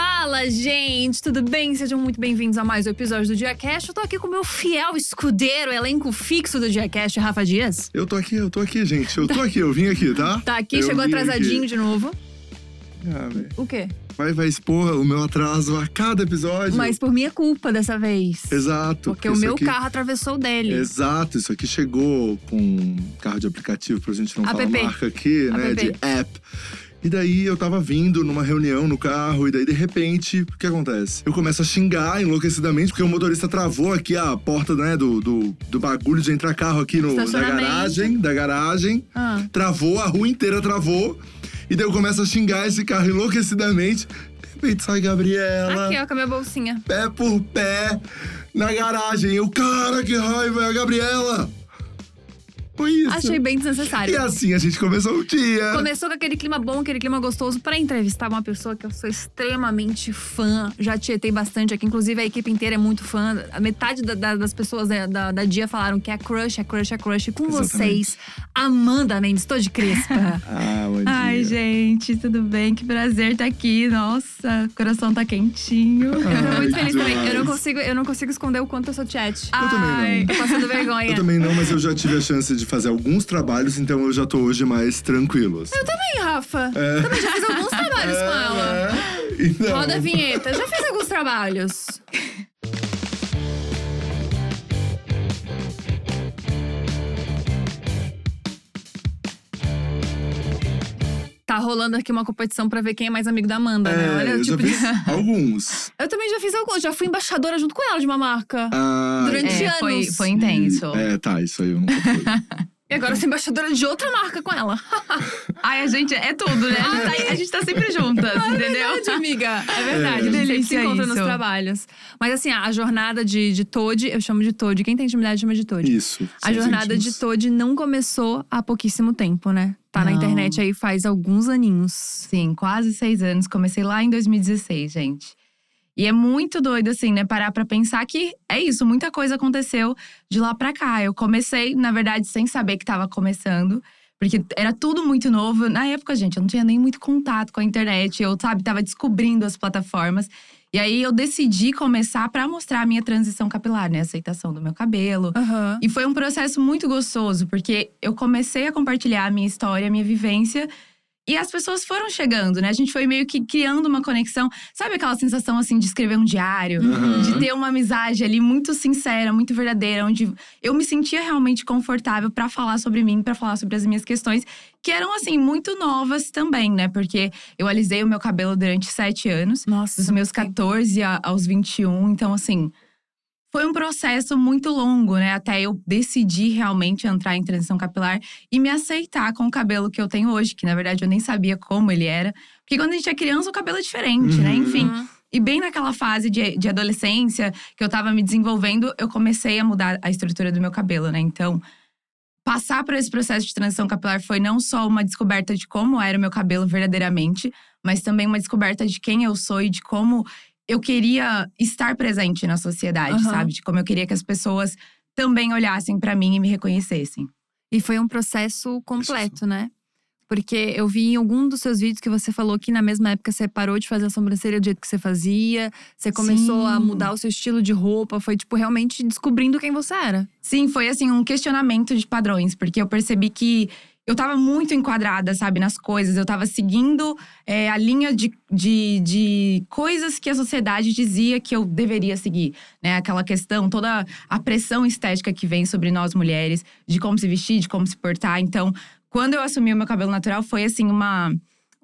Fala, gente, tudo bem? Sejam muito bem-vindos a mais um episódio do Diacast. Eu tô aqui com o meu fiel escudeiro, elenco fixo do Diacast, Rafa Dias. Eu tô aqui, eu tô aqui, gente. Eu tô aqui, eu vim aqui, tá? Tá aqui, Eu chegou vim atrasadinho aqui. de novo. Ah, velho. O quê? vai, vai expor o meu atraso a cada episódio. Mas por minha culpa dessa vez. Exato. Porque o isso meu aqui- carro atravessou o dele. Exato, isso aqui chegou com um carro de aplicativo, pra gente não falar App. marca aqui, né? De app. E daí eu tava vindo numa reunião no carro, e daí de repente, o que acontece? Eu começo a xingar enlouquecidamente, porque o motorista travou aqui a porta, né, do, do, do bagulho de entrar carro aqui no, da garagem, da garagem. Ah. Travou, a rua inteira travou. E daí eu começo a xingar esse carro enlouquecidamente. De repente sai Gabriela, Aqui, ó, com a minha bolsinha. pé por pé, na garagem. Eu, cara, que raiva, é a Gabriela! Foi isso. Achei bem E desnecessário. assim a gente começou o dia. Começou com aquele clima bom, aquele clima gostoso pra entrevistar uma pessoa que eu sou extremamente fã. Já tietei bastante aqui, inclusive a equipe inteira é muito fã. A metade da- da- das pessoas da, da, da Dia falaram que é crush, é crush, é crush. Com Exatamente. vocês, Amanda Mendes, tô de crespa. Ah, bom Ai, dia. gente, tudo bem? Que prazer estar aqui. Nossa, o coração tá quentinho. Eu tô Ai, muito feliz que também. Eu não, demais. consigo, eu não consigo esconder o quanto eu sou chat. Eu também não. Tô passando vergonha. Eu também não, mas eu já tive a chance de fazer alguns trabalhos, então eu já tô hoje mais tranquilo. assim. Também, Rafa. Também já fiz alguns trabalhos com ela. É, então. Roda a vinheta. Já fiz alguns trabalhos. Tá rolando aqui uma competição pra ver quem é mais amigo da Amanda, né? É, Olha o eu tipo já de. fiz alguns. Eu também já fiz alguns. Já fui embaixadora junto com ela de uma marca. Ah, Durante É, foi, anos. foi intenso. É, tá, isso aí eu nunca fui. E agora eu sou embaixadora de outra marca com ela. Ai, a gente é tudo, né? A gente tá, a gente tá sempre juntas, entendeu? É verdade, amiga. É verdade. É. A gente sempre se encontra nos isso. trabalhos. Mas assim, a jornada de, de Toad, eu chamo de Toad. Quem tem intimidade chama de Toad. Isso. A jornada de íntimos. Toad não começou há pouquíssimo tempo, né? Tá na Não. internet aí faz alguns aninhos. Sim, quase seis anos. Comecei lá em 2016, gente. E é muito doido, assim, né? Parar pra pensar que é isso, muita coisa aconteceu de lá pra cá. Eu comecei, na verdade, sem saber que tava começando. Porque era tudo muito novo. Na época, gente, eu não tinha nem muito contato com a internet. Eu, sabe, tava descobrindo as plataformas. E aí eu decidi começar pra mostrar a minha transição capilar, né? A aceitação do meu cabelo. Aham. E foi um processo muito gostoso, porque eu comecei a compartilhar a minha história, a minha vivência. E as pessoas foram chegando, né? A gente foi meio que criando uma conexão. Sabe aquela sensação, assim, de escrever um diário? Aham. De ter uma amizade ali muito sincera, muito verdadeira. Onde eu me sentia realmente confortável pra falar sobre mim, pra falar sobre as minhas questões. Que eram, assim, muito novas também, né? Porque eu alisei o meu cabelo durante sete anos. Nossa. Dos meus 14 a- aos 21. Então, assim, foi um processo muito longo, né? Até eu decidir realmente entrar em transição capilar e me aceitar com o cabelo que eu tenho hoje, que na verdade eu nem sabia como ele era. Porque quando a gente é criança, o cabelo é diferente, né? Uhum. Enfim. Uhum. E bem naquela fase de, de adolescência que eu tava me desenvolvendo, eu comecei a mudar a estrutura do meu cabelo, né? Então, passar por esse processo de transição capilar foi não só uma descoberta de como era o meu cabelo verdadeiramente, mas também uma descoberta de quem eu sou e de como eu queria estar presente na sociedade, Aham. sabe? De como eu queria que as pessoas também olhassem pra mim e me reconhecessem. E foi um processo completo, né? Porque eu vi em algum dos seus vídeos que você falou que na mesma época você parou de fazer a sobrancelha do jeito que você fazia, você começou a Sim. mudar o seu estilo de roupa, foi tipo realmente descobrindo quem você era. Sim, foi assim um questionamento de padrões, porque eu percebi que eu tava muito enquadrada, sabe, nas coisas. Eu tava seguindo é, a linha de, de, de coisas que a sociedade dizia que eu deveria seguir, né? Aquela questão, toda a pressão estética que vem sobre nós mulheres, de como se vestir, de como se portar. Então, quando eu assumi o meu cabelo natural, foi assim uma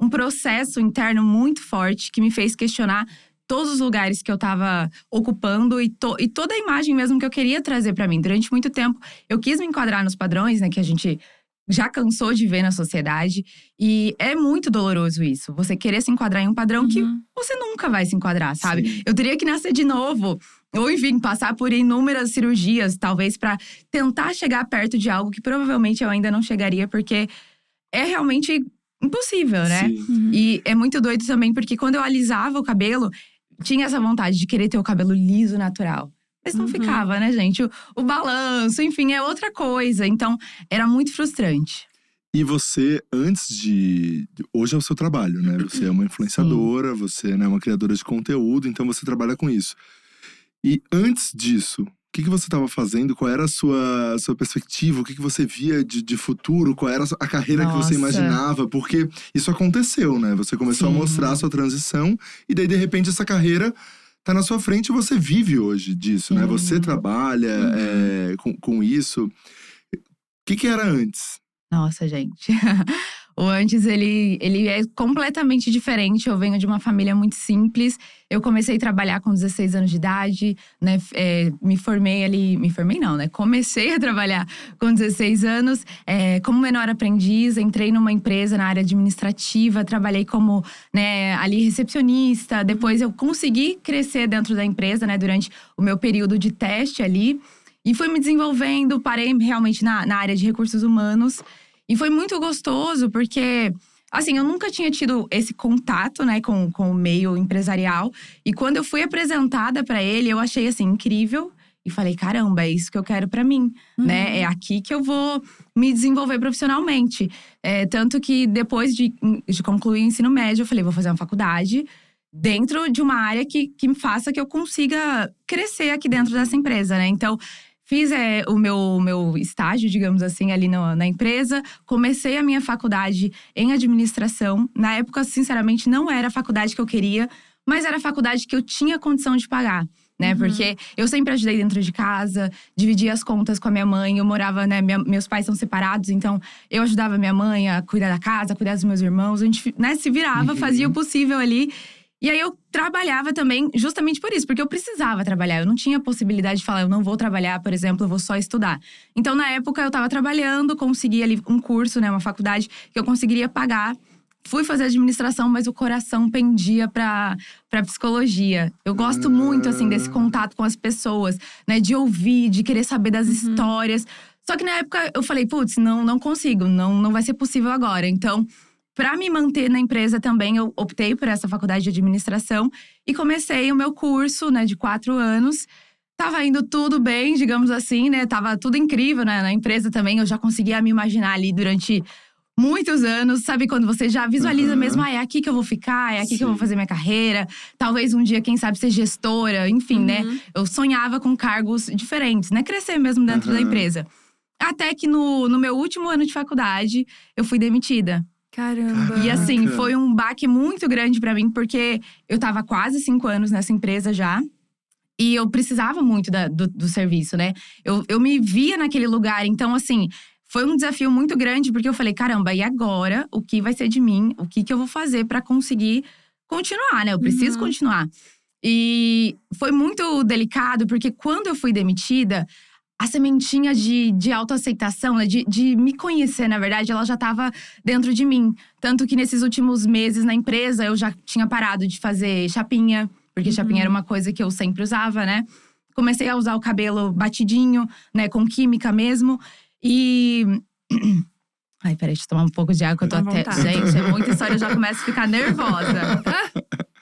um processo interno muito forte que me fez questionar todos os lugares que eu tava ocupando e, to- e toda a imagem mesmo que eu queria trazer pra mim. Durante muito tempo, eu quis me enquadrar nos padrões, né, que a gente já cansou de ver na sociedade. E é muito doloroso isso. Você querer se enquadrar em um padrão que Uhum. você nunca vai se enquadrar, sabe? Sim. Eu teria que nascer de novo. Ou, enfim, passar por inúmeras cirurgias, talvez, pra tentar chegar perto de algo que provavelmente eu ainda não chegaria, porque é realmente impossível, né? Sim. E é muito doido também, porque quando eu alisava o cabelo, tinha essa vontade de querer ter o cabelo liso, natural. Mas não Uhum. ficava, né, gente? O, o balanço, enfim, é outra coisa. Então, era muito frustrante. E você, antes de. Hoje é o seu trabalho, né? Você é uma influenciadora, Sim. você né, é uma criadora de conteúdo, então você trabalha com isso. E antes disso, o que, que você estava fazendo? Qual era a sua, sua perspectiva? O que, que você via de, de futuro? Qual era a carreira Nossa. que você imaginava? Porque isso aconteceu, né? Você começou Sim. a mostrar a sua transição, e daí, de repente, essa carreira tá na sua frente e você vive hoje disso, né? Você trabalha uhum. é, com, com isso. O que, que era antes? Nossa, gente. o antes, ele, ele é completamente diferente. Eu venho de uma família muito simples. Eu comecei a trabalhar com 16 anos de idade, né? É, me formei ali… Me formei não, né? Comecei a trabalhar com 16 anos. É, como menor aprendiz, entrei numa empresa na área administrativa. Trabalhei como, né, ali recepcionista. Depois eu consegui crescer dentro da empresa, né? Durante o meu período de teste ali. E fui me desenvolvendo, parei realmente na, na área de recursos humanos. E foi muito gostoso, porque assim, eu nunca tinha tido esse contato, né, com, com o meio empresarial. E quando eu fui apresentada para ele, eu achei assim incrível e falei, caramba, é isso que eu quero para mim, uhum. né? É aqui que eu vou me desenvolver profissionalmente. É, tanto que depois de, de concluir o ensino médio, eu falei, vou fazer uma faculdade dentro de uma área que, que me faça que eu consiga crescer aqui dentro dessa empresa, né? Então, Fiz é, o meu, meu estágio, digamos assim, ali no, na empresa. Comecei a minha faculdade em administração. Na época, sinceramente, não era a faculdade que eu queria, mas era a faculdade que eu tinha condição de pagar. Né? Uhum. Porque eu sempre ajudei dentro de casa, dividia as contas com a minha mãe. Eu morava, né? Minha, meus pais são separados, então eu ajudava minha mãe a cuidar da casa, a cuidar dos meus irmãos. A gente né, se virava, uhum. fazia o possível ali. E aí eu trabalhava também justamente por isso, porque eu precisava trabalhar. Eu não tinha possibilidade de falar, eu não vou trabalhar, por exemplo, eu vou só estudar. Então, na época, eu estava trabalhando, consegui ali um curso, né, uma faculdade que eu conseguiria pagar. Fui fazer administração, mas o coração pendia para para psicologia. Eu gosto muito assim desse contato com as pessoas, né, de ouvir, de querer saber das uhum. histórias. Só que na época eu falei, putz, não não consigo, não não vai ser possível agora. Então, para me manter na empresa também, eu optei por essa faculdade de administração e comecei o meu curso, né, de quatro anos. Tava indo tudo bem, digamos assim, né? Tava tudo incrível né? na empresa também. Eu já conseguia me imaginar ali durante muitos anos, sabe? Quando você já visualiza uhum. mesmo, ah, é aqui que eu vou ficar, é aqui Sim. que eu vou fazer minha carreira. Talvez um dia, quem sabe, ser gestora, enfim, né? uhum. né? Eu sonhava com cargos diferentes, né? Crescer mesmo dentro uhum. da empresa. Até que no, no meu último ano de faculdade, eu fui demitida. Caramba. E assim, foi um baque muito grande para mim, porque eu tava quase cinco anos nessa empresa já. E eu precisava muito da, do, do, serviço, né? Eu, eu me via naquele lugar. Então, assim, foi um desafio muito grande, porque eu falei: caramba, e agora? O que vai ser de mim? O que, que eu vou fazer para conseguir continuar, né? Eu preciso uhum. continuar. E foi muito delicado, porque quando eu fui demitida, a sementinha de, de autoaceitação, né? de, de me conhecer, na verdade, ela já estava dentro de mim. Tanto que nesses últimos meses na empresa eu já tinha parado de fazer chapinha, porque uhum. chapinha era uma coisa que eu sempre usava, né? Comecei a usar o cabelo batidinho, né, com química mesmo. E. Ai, peraí, deixa eu tomar um pouco de água, que eu tô até. Gente, é muita história, eu já começo a ficar nervosa.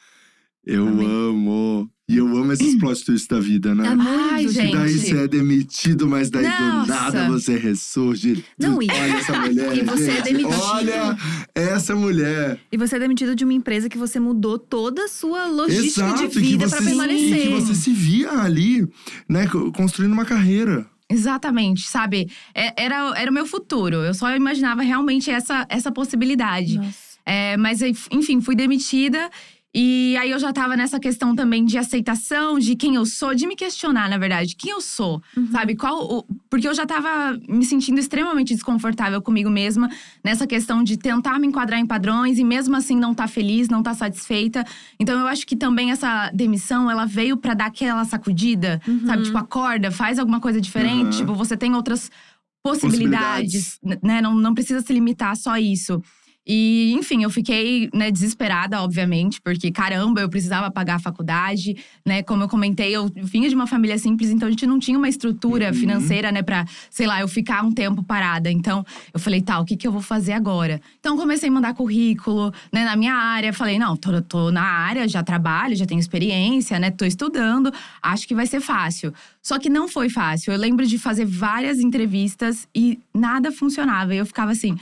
Eu Amém. amo. E eu amo esses plot twists da vida, né? É Ai, gente. E daí você é demitido, mas daí Nossa. do nada você ressurge. Não, e… Olha essa mulher. e você é gente. é demitido. Olha essa mulher. E você é demitido de uma empresa que você mudou toda a sua logística Exato, de vida para permanecer. E que você se via ali, né, construindo uma carreira. Exatamente, sabe? É, era, era o meu futuro. Eu só imaginava realmente essa, essa possibilidade. É, mas, enfim, fui demitida. E aí eu já tava nessa questão também de aceitação de quem eu sou, de me questionar, na verdade, quem eu sou, uhum. sabe? Qual o, porque eu já tava me sentindo extremamente desconfortável comigo mesma nessa questão de tentar me enquadrar em padrões e mesmo assim não tá feliz, não tá satisfeita. Então eu acho que também essa demissão, ela veio para dar aquela sacudida, uhum. sabe? Tipo, acorda, faz alguma coisa diferente, uhum. tipo, você tem outras possibilidades, possibilidades. né? Não, não precisa se limitar só a isso. E, enfim, eu fiquei né, desesperada, obviamente, porque caramba, eu precisava pagar a faculdade, né? Como eu comentei, eu vinha de uma família simples, então a gente não tinha uma estrutura uhum. financeira, né, pra, sei lá, eu ficar um tempo parada. Então, eu falei, tá, o que, que eu vou fazer agora? Então, comecei a mandar currículo, né, na minha área. Falei, não, tô, tô na área, já trabalho, já tenho experiência, né, tô estudando, acho que vai ser fácil. Só que não foi fácil. Eu lembro de fazer várias entrevistas e nada funcionava. E eu ficava assim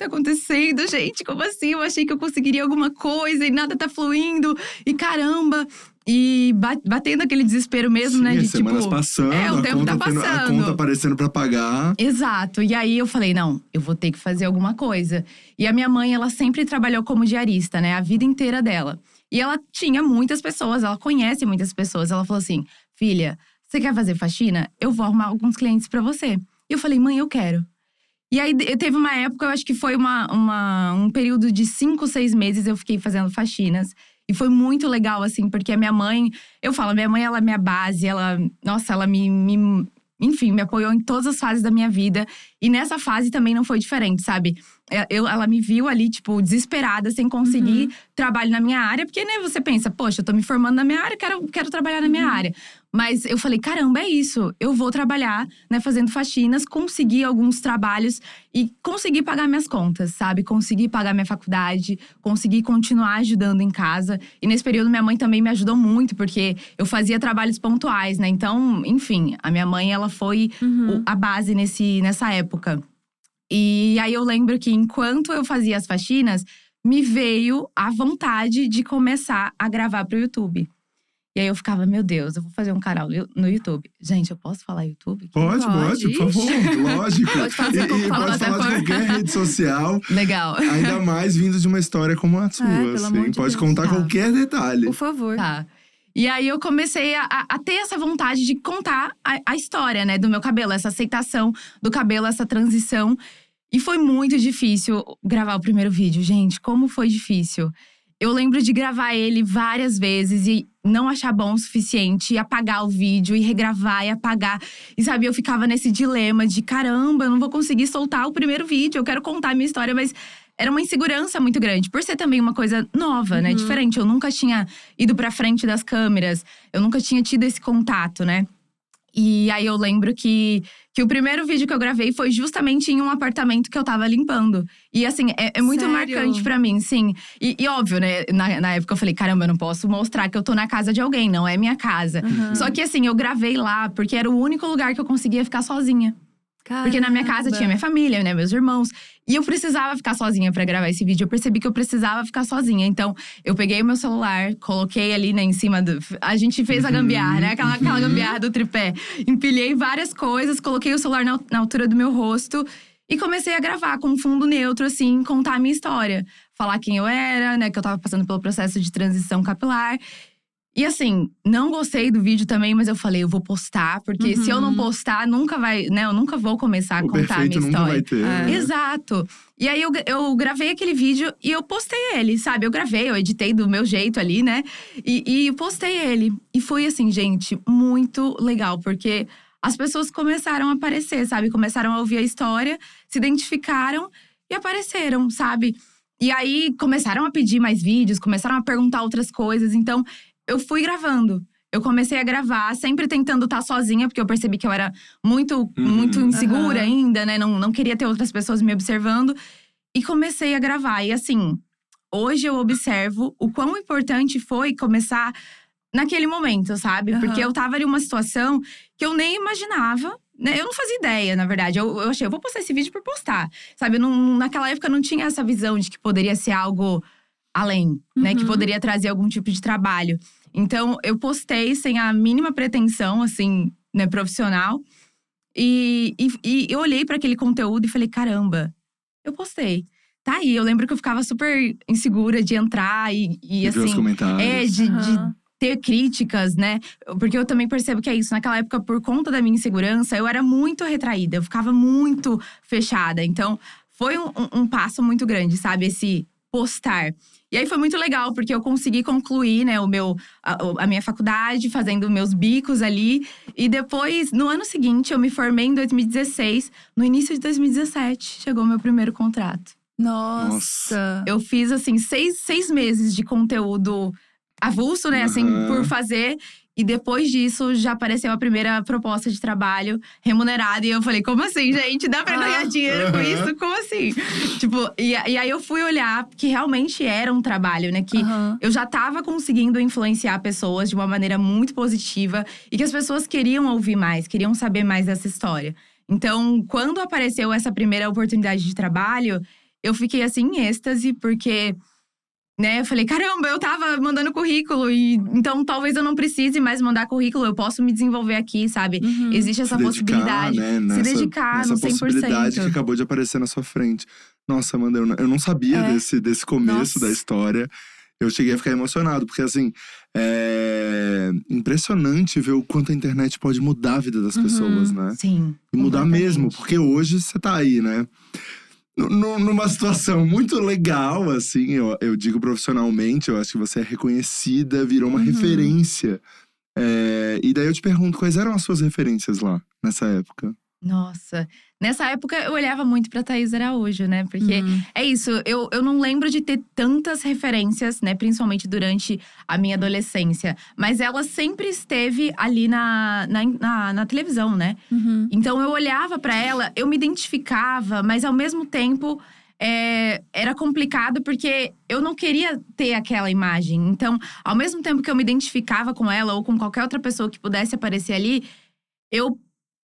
tá acontecendo, gente? Como assim? Eu achei que eu conseguiria alguma coisa e nada tá fluindo. E caramba! E batendo aquele desespero mesmo, Sim, né? De semanas tipo. passando, é, o tempo tá tendo- a passando. conta aparecendo pra pagar. Exato. E aí eu falei, não, eu vou ter que fazer alguma coisa. E a minha mãe, ela sempre trabalhou como diarista, né? A vida inteira dela. E ela tinha muitas pessoas, ela conhece muitas pessoas. Ela falou assim: filha, você quer fazer faxina? Eu vou arrumar alguns clientes pra você. E eu falei, mãe, eu quero. E aí teve uma época, eu acho que foi uma, uma- um período de cinco, seis meses, eu fiquei fazendo faxinas. E foi muito legal, assim, porque a minha mãe, eu falo, minha mãe, ela é minha base, ela, nossa, ela me, me enfim, me apoiou em todas as fases da minha vida. E nessa fase também não foi diferente, sabe? É, Eu, ela me viu ali, tipo, desesperada, sem conseguir trabalho na minha área. Porque, né, você pensa, poxa, eu tô me formando na minha área, quero, quero trabalhar na minha área. Mas eu falei, caramba, é isso. Eu vou trabalhar, né, fazendo faxinas, conseguir alguns trabalhos e conseguir pagar minhas contas, sabe? Conseguir pagar minha faculdade, conseguir continuar ajudando em casa. E nesse período, minha mãe também me ajudou muito, porque eu fazia trabalhos pontuais, né? Então, enfim, a minha mãe, ela foi o- a base nesse, nessa época. E aí eu lembro que enquanto eu fazia as faxinas, me veio a vontade de começar a gravar pro YouTube. E aí eu ficava, meu Deus, eu vou fazer um canal no YouTube. Gente, eu posso falar YouTube? Pode, pode, Pode. por favor, lógico. Pode fazer e, e pode falar de por- qualquer rede social, Legal. ainda mais vindo de uma história como a sua. pelo assim. pode Deus. contar Tá. qualquer detalhe. Por favor. Tá. E aí eu comecei a, a- ter essa vontade de contar a, a história, né, do meu cabelo, essa aceitação do cabelo, essa transição. E foi muito difícil gravar o primeiro vídeo, gente. Como foi difícil. Eu lembro de gravar ele várias vezes e não achar bom o suficiente, e apagar o vídeo e regravar e apagar. E sabe, eu ficava nesse dilema de caramba, eu não vou conseguir soltar o primeiro vídeo, eu quero contar a minha história, mas era uma insegurança muito grande, por ser também uma coisa nova, né? Uhum. Diferente. Eu nunca tinha ido pra frente das câmeras, eu nunca tinha tido esse contato, né? E aí eu lembro que, que o primeiro vídeo que eu gravei foi justamente em um apartamento que eu tava limpando. E assim, é, é muito Sério? marcante pra mim, sim. E, e óbvio, né? Na, na época eu falei, caramba, eu não posso mostrar que eu tô na casa de alguém, não é minha casa. Uhum. Só que assim, eu gravei lá porque era o único lugar que eu conseguia ficar sozinha. Porque na minha casa Caramba. tinha minha família, né, meus irmãos. E eu precisava ficar sozinha pra gravar esse vídeo. Eu percebi que eu precisava ficar sozinha. Então, eu peguei o meu celular, coloquei ali, né, em cima do. A gente fez a Uhum, gambiarra, né? Aquela, aquela uhum. gambiarra do tripé. Empilhei várias coisas, coloquei o celular na, na altura do meu rosto. E comecei a gravar com um fundo neutro, assim, contar a minha história. Falar quem eu era, né? Que eu tava passando pelo processo de transição capilar. E assim, não gostei do vídeo também, mas eu falei, eu vou postar, porque se eu não Uhum. postar, nunca vai, né? Eu nunca vou começar a o contar a minha perfeito nunca história. vai ter. É. né? Exato. E aí eu, eu gravei aquele vídeo e eu postei ele, sabe? Eu gravei, eu editei do meu jeito ali, né? E, e postei ele. E foi assim, gente, muito legal, porque as pessoas começaram a aparecer, sabe? Começaram a ouvir a história, se identificaram e apareceram, sabe? E aí começaram a pedir mais vídeos, começaram a perguntar outras coisas. Então, eu fui gravando. Eu comecei a gravar, sempre tentando estar sozinha, porque eu percebi que eu era muito, Uhum. muito insegura Aham. ainda, né? Não, não queria ter outras pessoas me observando. E comecei a gravar. E assim, hoje eu observo o quão importante foi começar naquele momento, sabe? Aham. Porque eu tava em uma situação que eu nem imaginava. Né? Eu não fazia ideia, na verdade. Eu, eu achei, eu vou postar esse vídeo por postar. Sabe? Eu não- naquela época eu não tinha essa visão de que poderia ser algo além, né? Que Uhum. poderia trazer algum tipo de trabalho. Então, eu postei sem a mínima pretensão, assim, né, profissional. E, e, e eu olhei para aquele conteúdo e falei: caramba, eu postei. Tá aí. Eu lembro que eu ficava super insegura de entrar e, e E ver os assim. comentários. É, de, de Aham. ter críticas, né? Porque eu também percebo que é isso. Naquela época, por conta da minha insegurança, eu era muito retraída, eu ficava muito fechada. Então, foi um, um- um passo muito grande, sabe? Esse postar. E aí foi muito legal, porque eu consegui concluir, né, o meu, a, a minha faculdade, fazendo meus bicos ali. E depois, no ano seguinte, eu me formei em 2016. No início de 2017, chegou o meu primeiro contrato. Nossa. Eu fiz, assim, seis, seis meses de conteúdo avulso, né? Assim, Aham. por fazer. E depois disso, já apareceu a primeira proposta de trabalho remunerada. E eu falei, como assim, gente? Dá pra Ah. ganhar dinheiro com isso? Como assim? tipo, e, e aí eu fui olhar que realmente era um trabalho, né? Que Aham. eu já estava conseguindo influenciar pessoas de uma maneira muito positiva e que as pessoas queriam ouvir mais, queriam saber mais dessa história. Então, quando apareceu essa primeira oportunidade de trabalho, eu fiquei assim em êxtase, porque né? Eu falei, caramba, eu tava mandando currículo e então talvez eu não precise mais mandar currículo, eu posso me desenvolver aqui, sabe? Uhum. Existe essa Se dedicar, possibilidade. né, Se nessa- dedicar nessa no 100%. possibilidade que acabou de aparecer na sua frente. Nossa, Amanda, eu não, eu não sabia É. desse, desse começo Nossa. da história. Eu cheguei a ficar emocionado, porque assim, é impressionante ver o quanto a internet pode mudar a vida das Uhum. pessoas, né? Sim. E mudar mesmo, porque hoje você tá aí, né? Nu- nu- Numa situação muito legal, assim, eu, eu digo profissionalmente, eu acho que você é reconhecida, virou uma Uhum. referência. É, e daí eu te pergunto, quais eram as suas referências lá, nessa época? Nossa. Nessa época eu olhava muito pra Thaís Araújo, né? Porque Uhum. é isso, eu, eu não lembro de ter tantas referências, né? Principalmente durante a minha adolescência. Mas ela sempre esteve ali na, na, na, na televisão, né? Uhum. Então eu olhava pra ela, eu me identificava, mas ao mesmo tempo é, era complicado porque eu não queria ter aquela imagem. Então, ao mesmo tempo que eu me identificava com ela ou com qualquer outra pessoa que pudesse aparecer ali, eu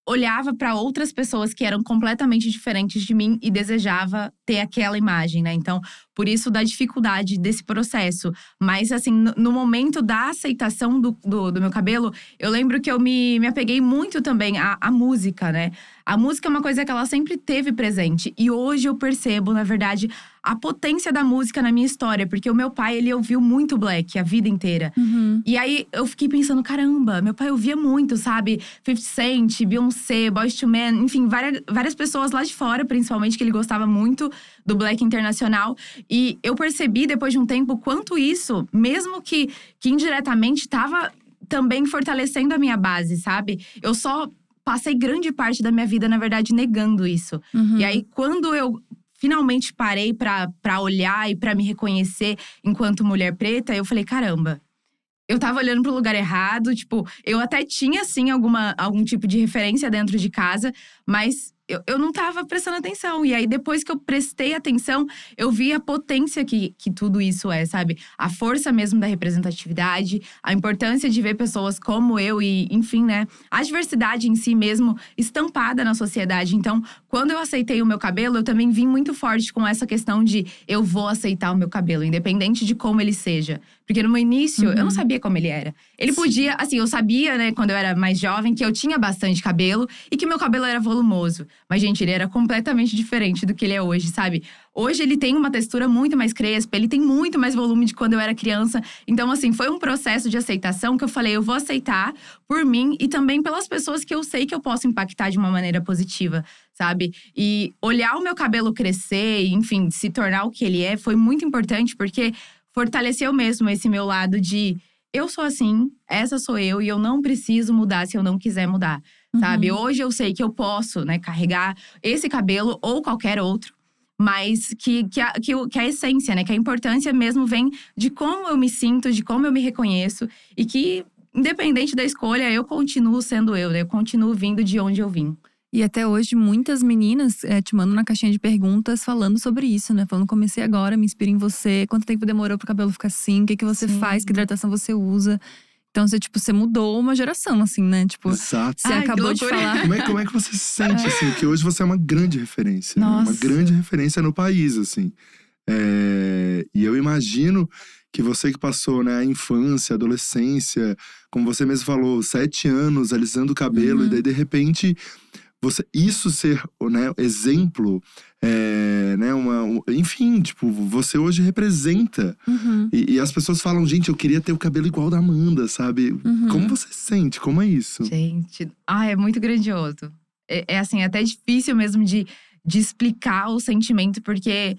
olhava pra outras pessoas que eram completamente diferentes de mim e desejava ter aquela imagem, né? Então, por isso da dificuldade desse processo. Mas, assim, no, no momento da aceitação do, do, do meu cabelo, eu lembro que eu me, me apeguei muito também à, à música, né? A música é uma coisa que ela sempre teve presente. E hoje eu percebo, na verdade, a potência da música na minha história. Porque o meu pai, ele ouviu muito black a vida inteira. Uhum. E aí eu fiquei pensando, caramba, meu pai ouvia muito, sabe? 50 Cent, Beyoncé, Boyz II Men, enfim, várias, várias pessoas lá de fora, principalmente, que ele gostava muito do black internacional. E eu percebi depois de um tempo o quanto isso, mesmo que, que indiretamente, estava também fortalecendo a minha base, sabe? Eu só passei grande parte da minha vida, na verdade, negando isso. Uhum. E aí, quando eu finalmente parei pra olhar e pra me reconhecer enquanto mulher preta, eu falei: caramba. Eu tava olhando pro lugar errado, tipo, eu até tinha, sim, alguma, algum tipo de referência dentro de casa, mas eu, eu não tava prestando atenção. E aí, depois que eu prestei atenção, eu vi a potência que, que tudo isso é, sabe? A força mesmo da representatividade, a importância de ver pessoas como eu e, enfim, né? A diversidade em si mesmo estampada na sociedade. Então, quando eu aceitei o meu cabelo, eu também vim muito forte com essa questão de eu vou aceitar o meu cabelo, independente de como ele seja. Porque no meu início, eu não sabia como ele era. Ele podia, assim, eu sabia, né, quando eu era mais jovem, que eu tinha bastante cabelo e que meu cabelo era volumoso. Mas, gente, ele era completamente diferente do que ele é hoje, sabe? Hoje ele tem uma textura muito mais crespa, ele tem muito mais volume de quando eu era criança. Então, assim, foi um processo de aceitação que eu falei, eu vou aceitar por mim e também pelas pessoas que eu sei que eu posso impactar de uma maneira positiva, sabe? E olhar o meu cabelo crescer, enfim, se tornar o que ele é, foi muito importante porque fortaleceu mesmo esse meu lado de eu sou assim, essa sou eu e eu não preciso mudar se eu não quiser mudar, sabe? Hoje eu sei que eu posso, né, carregar esse cabelo ou qualquer outro, mas que, que, a, que, o- que a essência, né, que a importância mesmo vem de como eu me sinto, de como eu me reconheço e que independente da escolha, eu continuo sendo eu, né? Eu continuo vindo de onde eu vim. E até hoje, muitas meninas eh, te mandam na caixinha de perguntas falando sobre isso, né? Falando, comecei agora, me inspira em você. Quanto tempo demorou pro cabelo ficar assim? O que, que você Sim. faz? Que hidratação você usa? Então, você, tipo, você mudou uma geração, assim, né? Tipo, Exato. você Ai, acabou de falar. Como é, como é que você se sente, assim? Que hoje você é uma grande referência. né? Uma grande referência no país, assim. É, E eu imagino que você que passou né, a infância, a adolescência, como você mesmo falou, sete anos alisando o cabelo, Uhum. e daí de repente você isso ser né, exemplo, é, né, uma, um- enfim, tipo, você hoje representa. Uhum, E, e as pessoas falam, gente, eu queria ter o cabelo igual da Amanda, sabe? uhum. Como você se sente? Como é isso? Gente, ah, é muito grandioso. É, é assim, até difícil mesmo de, de explicar o sentimento, porque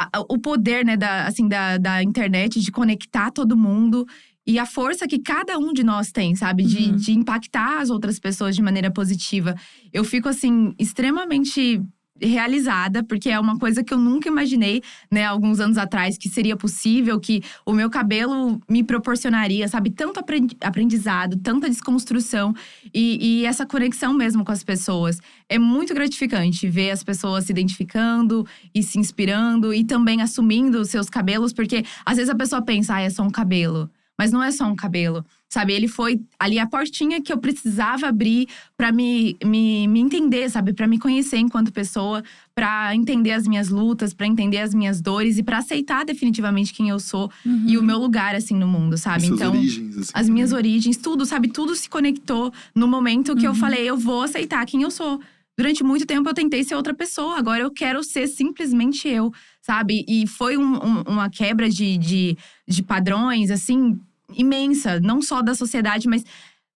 a- a- o poder, né, da, assim, da, da internet de conectar todo mundo e a força que cada um de nós tem, sabe? De, Uhum. de impactar as outras pessoas de maneira positiva. Eu fico, assim, extremamente realizada, porque é uma coisa que eu nunca imaginei, né, alguns anos atrás, que seria possível, que o meu cabelo me proporcionaria, sabe? Tanto aprendi- aprendizado, tanta desconstrução e, e essa conexão mesmo com as pessoas. É muito gratificante ver as pessoas se identificando e se inspirando e também assumindo os seus cabelos, porque às vezes a pessoa pensa, ah, é só um cabelo. Mas não é só um cabelo, sabe? Ele foi ali a portinha que eu precisava abrir para me, me, me entender, sabe? Para me conhecer enquanto pessoa, para entender as minhas lutas, para entender as minhas dores e para aceitar definitivamente quem eu sou Uhum. e o meu lugar assim no mundo, sabe? As então, origens, assim, as minhas né? origens, tudo, sabe? Tudo se conectou no momento que eu Uhum. falei, eu vou aceitar quem eu sou. Durante muito tempo eu tentei ser outra pessoa, agora eu quero ser simplesmente eu, sabe? E foi um- um- uma quebra de, de, de padrões, assim, imensa. Não só da sociedade, mas.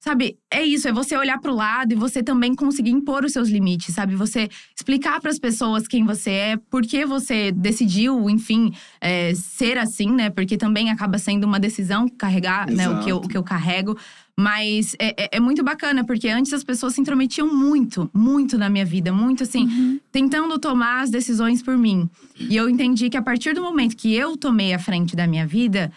Sabe, é isso, é você olhar pro lado e você também conseguir impor os seus limites, sabe? Você explicar para as pessoas quem você é, por que você decidiu, enfim, é, ser assim, né? Porque também acaba sendo uma decisão carregar, né? O que, eu, o que eu carrego. Mas é, é- é muito bacana, porque antes as pessoas se intrometiam muito, muito na minha vida, muito assim, Uhum. tentando tomar as decisões por mim. E eu entendi que a partir do momento que eu tomei a frente da minha vida,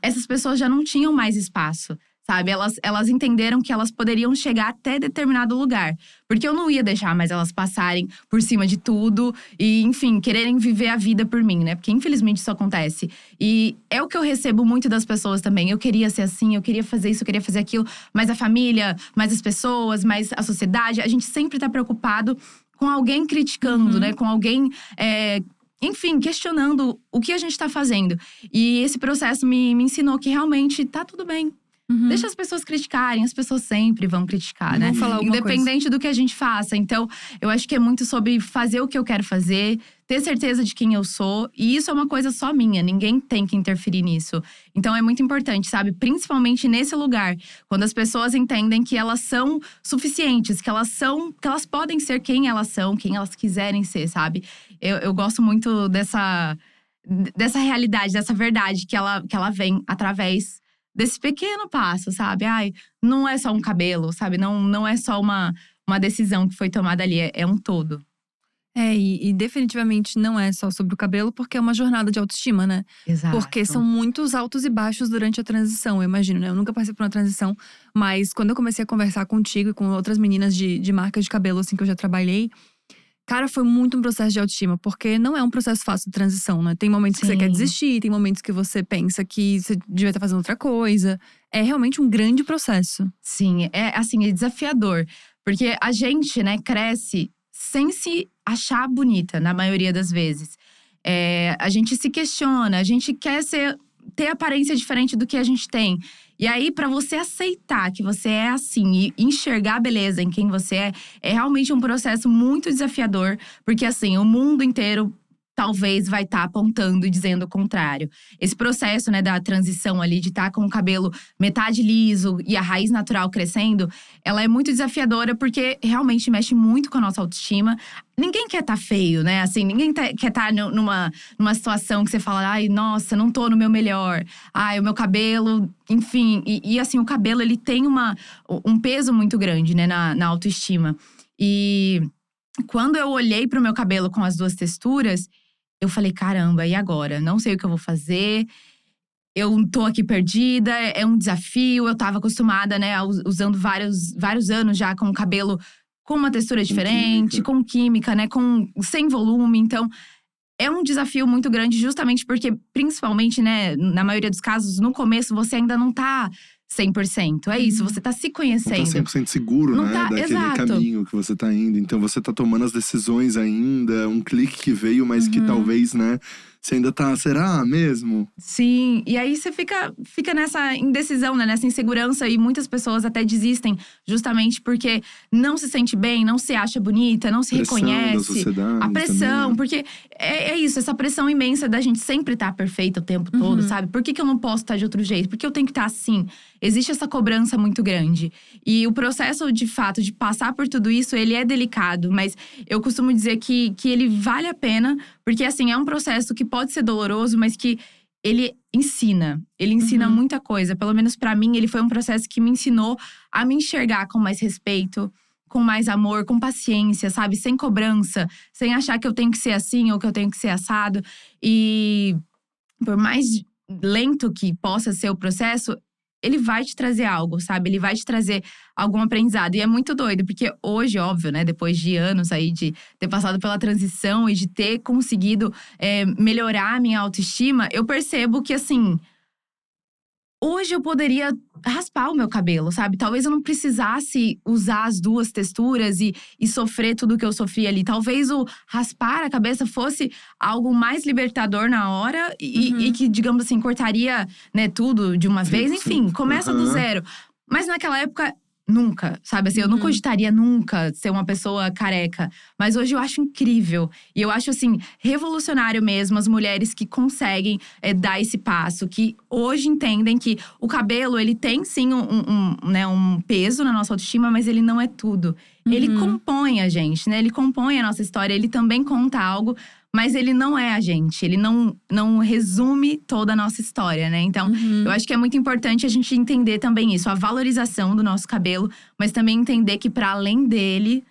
essas pessoas já não tinham mais espaço. Sabe, elas, elas entenderam que elas poderiam chegar até determinado lugar. Porque eu não ia deixar mais elas passarem por cima de tudo e, enfim, quererem viver a vida por mim, né? Porque infelizmente isso acontece. E é o que eu recebo muito das pessoas também. Eu queria ser assim, eu queria fazer isso, eu queria fazer aquilo. Mas a família, mais as pessoas, mais a sociedade, a gente sempre tá preocupado com alguém criticando, Uhum. né? Com alguém. é, enfim, questionando o que a gente tá fazendo. E esse processo me, me ensinou que realmente tá tudo bem. Uhum. Deixa as pessoas criticarem, as pessoas sempre vão criticar, né? Vão falar alguma coisa. Independente do que a gente faça. Então, eu acho que é muito sobre fazer o que eu quero fazer, ter certeza de quem eu sou. E isso é uma coisa só minha, ninguém tem que interferir nisso. Então, é muito importante, sabe? Principalmente nesse lugar, quando as pessoas entendem que elas são suficientes, que elas são, que elas podem ser quem elas são, quem elas quiserem ser, sabe? Eu, eu gosto muito dessa, dessa realidade, dessa verdade que ela, que ela vem através desse pequeno passo, sabe? Ai, não é só um cabelo, sabe? Não, não é só uma, uma decisão que foi tomada ali, é, é um todo. É, e, e definitivamente não é só sobre o cabelo, porque é uma jornada de autoestima, né? Exato. Porque são muitos altos e baixos durante a transição, eu imagino, né? Eu nunca passei por uma transição, mas quando eu comecei a conversar contigo e com outras meninas de, de marca de cabelo, assim, que eu já trabalhei, cara, foi muito um processo de autoestima, porque não é um processo fácil de transição, né? Tem momentos que você Sim. quer desistir, tem momentos que você pensa que você devia estar fazendo outra coisa. É realmente um grande processo. Sim, é assim, é desafiador. Porque a gente, né, cresce sem se achar bonita, na maioria das vezes. É, a gente se questiona, a gente quer ser, ter aparência diferente do que a gente tem. E aí, pra você aceitar que você é assim e enxergar a beleza em quem você é, é realmente um processo muito desafiador. Porque, assim, o mundo inteiro talvez vai estar apontando e dizendo o contrário. Esse processo, né, da transição ali, de estar com o cabelo metade liso e a raiz natural crescendo, ela é muito desafiadora porque realmente mexe muito com a nossa autoestima. Ninguém quer estar feio, né? Assim, ninguém tá- quer estar nu- numa, numa situação que você fala, ai, nossa, não tô no meu melhor. Ai, o meu cabelo, enfim. E, e, assim, o cabelo, ele tem uma, um peso muito grande, né, na, na autoestima. E quando eu olhei pro meu cabelo com as duas texturas, eu falei, caramba, e agora? Não sei o que eu vou fazer. Eu tô aqui perdida, é um desafio. Eu tava acostumada, né, usando vários, vários anos já com o cabelo com uma textura diferente, química. com química, né, com sem volume. Então, é um desafio muito grande, justamente porque, principalmente, né, na maioria dos casos, no começo você ainda não tá 100%. É isso, Uhum. você tá se Não tá conhecendo. 100% seguro, Não né? tá- daquele exato. caminho que você tá indo. Então você tá tomando as decisões ainda, um clique que veio, mas que Uhum. talvez, né? Você ainda tá, será mesmo? Sim, e aí você fica, fica nessa indecisão, né? Nessa insegurança. E muitas pessoas até desistem justamente porque não se sente bem, não se acha bonita, não se Pressão da reconhece. sociedade. A pressão, também, né? porque é, é isso, essa pressão imensa da gente sempre estar perfeita o tempo todo, Uhum. sabe? Por que, que eu não posso estar de outro jeito? Por que eu tenho que estar assim? Existe essa cobrança muito grande. E o processo, de fato, de passar por tudo isso, ele é delicado, mas eu costumo dizer que, que ele vale a pena, porque assim, é um processo que pode ser doloroso, mas que ele ensina. Ele ensina Uhum. muita coisa. Pelo menos pra mim, ele foi um processo que me ensinou a me enxergar com mais respeito, com mais amor, com paciência, sabe? Sem cobrança, sem achar que eu tenho que ser assim ou que eu tenho que ser assado. E por mais lento que possa ser o processo, ele vai te trazer algo, sabe? Ele vai te trazer algum aprendizado. E é muito doido, porque hoje, óbvio, né? Depois de anos aí de ter passado pela transição e de ter conseguido é, melhorar a minha autoestima, eu percebo que, assim, hoje eu poderia raspar o meu cabelo, sabe? Talvez eu não precisasse usar as duas texturas e, e sofrer tudo que eu sofri ali. Talvez o raspar a cabeça fosse algo mais libertador na hora e, Uhum. e que, digamos assim, cortaria né, tudo de uma vez. Enfim, começa do Aham. zero. Mas naquela época, nunca, sabe? Assim, eu não Uhum. cogitaria nunca ser uma pessoa careca. Mas hoje eu acho incrível. E eu acho, assim, revolucionário mesmo as mulheres que conseguem é, dar esse passo. Que hoje entendem que o cabelo, ele tem sim um, um- um, né, um peso na nossa autoestima, mas ele não é tudo. Ele Uhum. compõe a gente, né? Ele compõe a nossa história. Ele também conta algo, mas ele não é a gente. Ele não, não resume toda a nossa história, né? Então, Uhum. eu acho que é muito importante a gente entender também isso, a valorização do nosso cabelo, mas também entender que para além dele,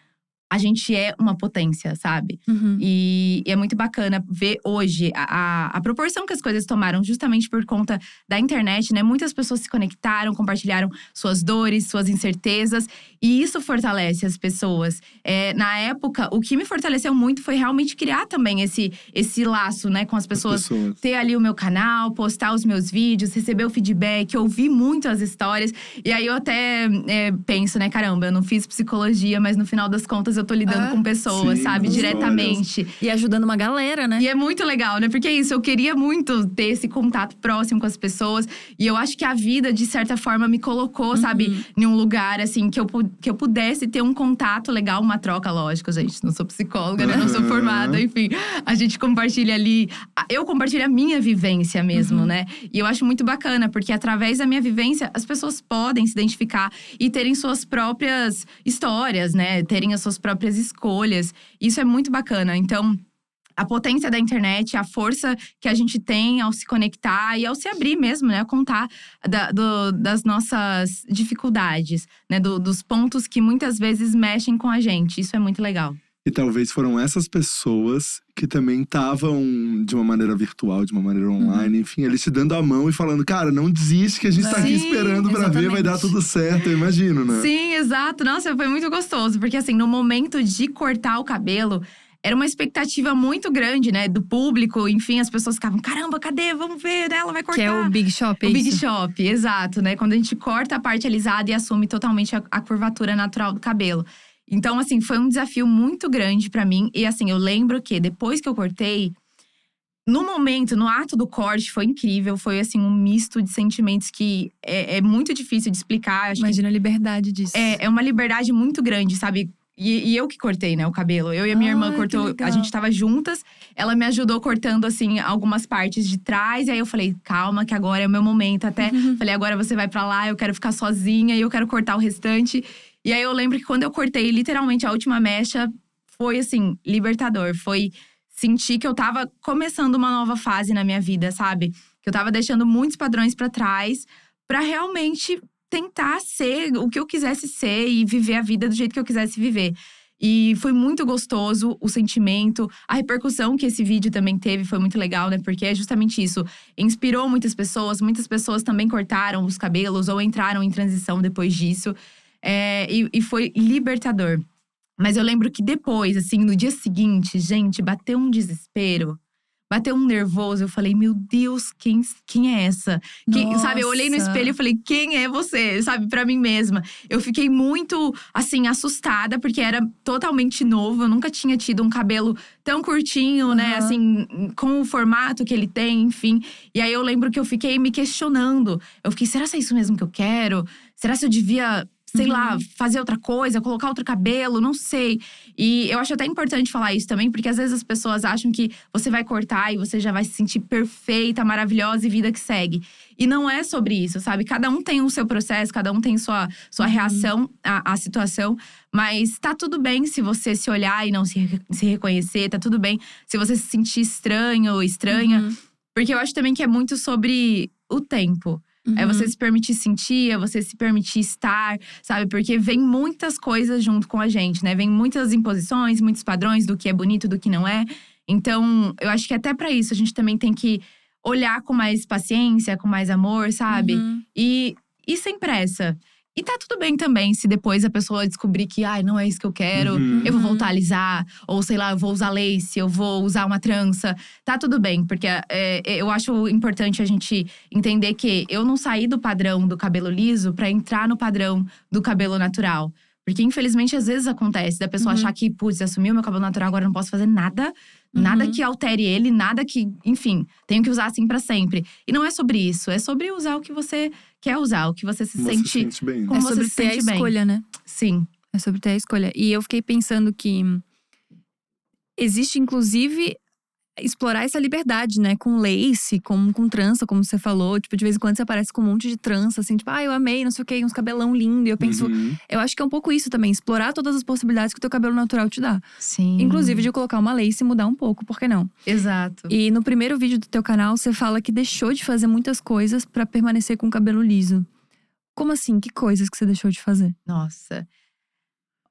a gente é uma potência, sabe? Uhum. E, e é muito bacana ver hoje a, a, a proporção que as coisas tomaram, justamente por conta da internet, né? Muitas pessoas se conectaram, compartilharam suas dores, suas incertezas, e isso fortalece as pessoas. É, na época, o que me fortaleceu muito foi realmente criar também esse, esse laço, né, com as pessoas pessoas. ter ali o meu canal, postar os meus vídeos, receber o feedback, ouvir muito as histórias. E aí eu até é, penso, né, caramba, eu não fiz psicologia, mas no final das contas eu tô lidando Ah, com pessoas, sim, sabe? Diretamente. E ajudando uma galera, né? E é muito legal, né? Porque é isso, eu queria muito ter esse contato próximo com as pessoas. E eu acho que a vida, de certa forma, me colocou, sabe, em um lugar, assim, que eu, que eu pudesse ter um contato legal, uma troca, lógico, gente. Não sou psicóloga, né? Não sou Aham. formada, enfim. A gente compartilha ali. Eu compartilho a minha vivência mesmo, né? E eu acho muito bacana, porque através da minha vivência, as pessoas podem se identificar e terem suas próprias histórias, né? Terem as suas próprias escolhas. Isso é muito bacana. Então a potência da internet, a força que a gente tem ao se conectar e ao se abrir mesmo, né? A contar da- do- das nossas dificuldades, né? do- dos pontos que muitas vezes mexem com a gente. Isso é muito legal. E talvez foram essas pessoas que também estavam de uma maneira virtual, de uma maneira Uhum. online, enfim, eles te dando a mão e falando, cara, não desiste que a gente tá aqui Sim, esperando pra ver, vai dar tudo certo, eu imagino, né? Sim, exato. Nossa, foi muito gostoso. Porque assim, no momento de cortar o cabelo… Era uma expectativa muito grande, né? Do público, enfim, as pessoas ficavam, caramba, cadê? Vamos ver, né? Ela vai cortar. Que é o Big Shop, é O Big isso? Shop, exato, né? Quando a gente corta a parte alisada e assume totalmente a, a curvatura natural do cabelo. Então, assim, foi um desafio muito grande pra mim. E assim, eu lembro que depois que eu cortei, no momento, no ato do corte, foi incrível. Foi assim, um misto de sentimentos que é, é muito difícil de explicar. Acho Imagina a liberdade disso. é, é uma liberdade muito grande, sabe? E, e eu que cortei, né, o cabelo. Eu e a minha irmã Ai, que cortou, a gente tava juntas. Ela me ajudou cortando, assim, algumas partes de trás. E aí eu falei, calma, que agora é o meu momento. Até falei, agora você vai pra lá, eu quero ficar sozinha e eu quero cortar o restante. E aí eu lembro que quando eu cortei literalmente a última mecha, foi assim, libertador. Foi sentir que eu tava começando uma nova fase na minha vida, sabe? Que eu tava deixando muitos padrões pra trás pra realmente tentar ser o que eu quisesse ser e viver a vida do jeito que eu quisesse viver. E foi muito gostoso o sentimento, a repercussão que esse vídeo também teve foi muito legal, né? Porque é justamente isso. Inspirou muitas pessoas, muitas pessoas também cortaram os cabelos ou entraram em transição depois disso. É, e, e foi libertador. Mas eu lembro que depois, assim, no dia seguinte, gente, bateu um desespero. Bateu um nervoso, eu falei, meu Deus, quem, quem é essa? Quem- sabe, eu olhei no espelho e falei, quem é você? Sabe, pra mim mesma. Eu fiquei muito, assim, assustada, porque era totalmente novo. Eu nunca tinha tido um cabelo tão curtinho, né? Aham. Assim, com o formato que ele tem, enfim. E aí eu lembro que eu fiquei me questionando. Eu fiquei, será que é isso mesmo que eu quero? Será se eu devia. Sei lá, fazer outra coisa, colocar outro cabelo, não sei. E eu acho até importante falar isso também, porque às vezes as pessoas acham que você vai cortar e você já vai se sentir perfeita, maravilhosa e vida que segue. E não é sobre isso, sabe? Cada um tem o seu processo, cada um tem sua, sua reação à, à situação. Mas tá tudo bem se você se olhar e não se, se reconhecer, tá tudo bem se você se sentir estranho ou estranha. Uhum. Porque eu acho também que é muito sobre o tempo. É Uhum. você se permitir sentir, é você se permitir estar, sabe? Porque vem muitas coisas junto com a gente, né? Vem muitas imposições, muitos padrões do que é bonito, do que não é. Então, eu acho que até pra isso a gente também tem que olhar com mais paciência, com mais amor, sabe? Uhum. E, e sem pressa. E tá tudo bem também se depois a pessoa descobrir que, ai, não é isso que eu quero, Uhum. eu vou Uhum. voltar a alisar, ou sei lá, eu vou usar lace, eu vou usar uma trança. Tá tudo bem, porque é, eu acho importante a gente entender que eu não saí do padrão do cabelo liso pra entrar no padrão do cabelo natural. Porque, infelizmente, às vezes acontece da pessoa Uhum. achar que, putz, assumiu meu cabelo natural, agora eu não posso fazer nada. Nada Uhum. que altere ele, nada que, enfim, tenho que usar assim pra sempre. E não é sobre isso, é sobre usar o que você quer usar, o que você se Você sente. se sente bem. Como é você sobre se ter a sente bem. escolha, né? Sim. É sobre ter a escolha. E eu fiquei pensando que existe, inclusive, explorar essa liberdade, né? Com lace, com, com trança, como você falou. Tipo, de vez em quando você aparece com um monte de trança, assim, tipo, ah, eu amei, não sei o quê, uns cabelão lindo. E eu penso, Uhum. eu acho que é um pouco isso também, explorar todas as possibilidades que o teu cabelo natural te dá. Sim. Inclusive de colocar uma lace e mudar um pouco, por que não? Exato. E no primeiro vídeo do teu canal, você fala que deixou de fazer muitas coisas pra permanecer com o cabelo liso. Como assim? Que coisas que você deixou de fazer? Nossa.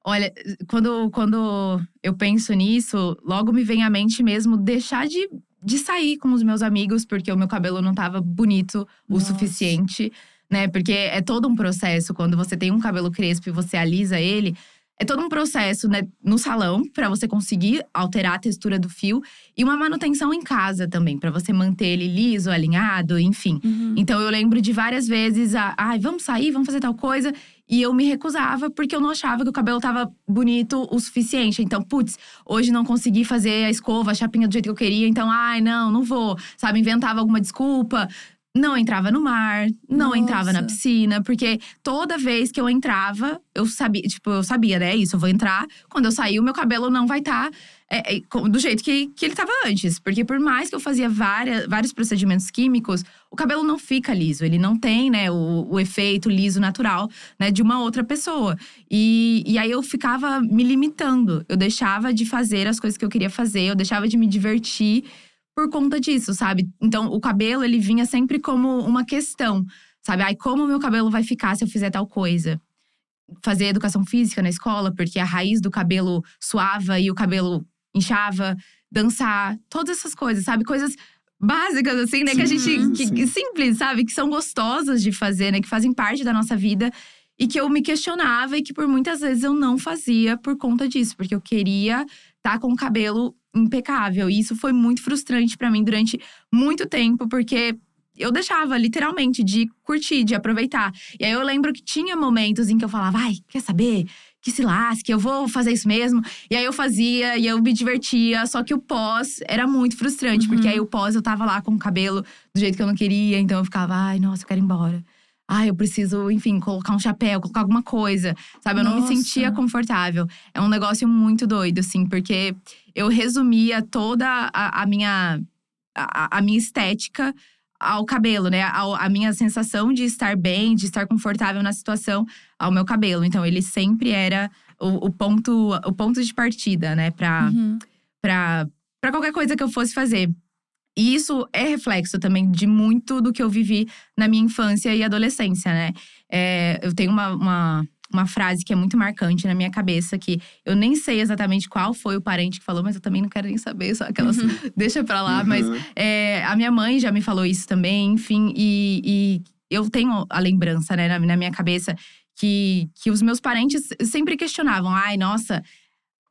Olha, quando, quando eu penso nisso, logo me vem à mente mesmo deixar de, de sair com os meus amigos, porque o meu cabelo não tava bonito o Nossa. suficiente, né? Porque é todo um processo. Quando você tem um cabelo crespo e você alisa ele, é todo um processo, né? No salão, pra você conseguir alterar a textura do fio. E uma manutenção em casa também, pra você manter ele liso, alinhado, enfim. Então eu lembro de várias vezes, ai, vamos sair, vamos fazer tal coisa. E eu me recusava porque eu não achava que o cabelo tava bonito o suficiente. Então, putz, hoje não consegui fazer a escova, a chapinha do jeito que eu queria. Então, ai, não, não vou. Sabe, inventava alguma desculpa. Não entrava no mar, não Nossa. entrava na piscina, porque toda vez que eu entrava, eu sabia, tipo, eu sabia, né? Isso, eu vou entrar. Quando eu sair, o meu cabelo não vai estar do jeito que, que ele estava antes. Porque por mais que eu fazia várias, vários procedimentos químicos, o cabelo não fica liso. Ele não tem, né, o, o efeito liso natural, né, de uma outra pessoa. E, e aí eu ficava me limitando. Eu deixava de fazer as coisas que eu queria fazer, eu deixava de me divertir por conta disso, sabe? Então, o cabelo, ele vinha sempre como uma questão, sabe? Ai, como o meu cabelo vai ficar se eu fizer tal coisa? Fazer educação física na escola, porque a raiz do cabelo suava e o cabelo inchava, dançar, todas essas coisas, sabe? Coisas básicas, assim, né? que a Sim, gente. Que, sim. simples, sabe? Que são gostosas de fazer, né? Que fazem parte da nossa vida. E que eu me questionava e que por muitas vezes eu não fazia por conta disso, porque eu queria estar com o cabelo impecável. E isso foi muito frustrante pra mim durante muito tempo, porque eu deixava literalmente de curtir, de aproveitar. E aí eu lembro que tinha momentos em que eu falava, ai, quer saber? Que se lasque, eu vou fazer isso mesmo. E aí eu fazia e eu me divertia, só que o pós era muito frustrante, Uhum. porque aí o pós eu tava lá com o cabelo do jeito que eu não queria, então eu ficava, ai, nossa, eu quero ir embora. Ai, eu preciso, enfim, colocar um chapéu, colocar alguma coisa, sabe? Eu não me Nossa. sentia confortável. É um negócio muito doido, assim, porque eu resumia toda a, a minha, a, a minha estética ao cabelo, né? Ao- a minha sensação de estar bem, de estar confortável na situação, ao meu cabelo. Então, ele sempre era o, o ponto, o ponto de partida, né? Pra, Uhum. pra, pra qualquer coisa que eu fosse fazer. E isso é reflexo também de muito do que eu vivi na minha infância e adolescência, né? É, eu tenho uma, uma, uma frase que é muito marcante na minha cabeça, que eu nem sei exatamente qual foi o parente que falou, mas eu também não quero nem saber, só aquelas. Uhum. Deixa pra lá, mas Uhum. é, a minha mãe já me falou isso também, enfim, e, e eu tenho a lembrança, né, na, na minha cabeça, que, que os meus parentes sempre questionavam: ai, nossa,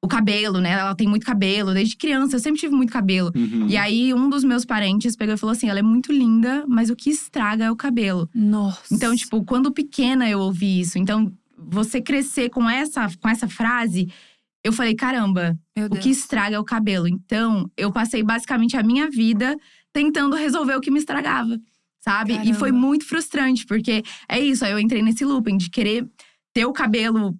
o cabelo, né? Ela tem muito cabelo. Desde criança, eu sempre tive muito cabelo. Uhum. E aí, um dos meus parentes pegou e falou assim: ela é muito linda, mas o que estraga é o cabelo. Nossa. Então, tipo, quando pequena eu ouvi isso. Então, você crescer com essa, com essa frase, eu falei: caramba, o que estraga é o cabelo. Então, eu passei basicamente a minha vida tentando resolver o que me estragava, sabe? E foi Caramba. muito frustrante, porque é isso, aí eu entrei nesse looping de querer ter o cabelo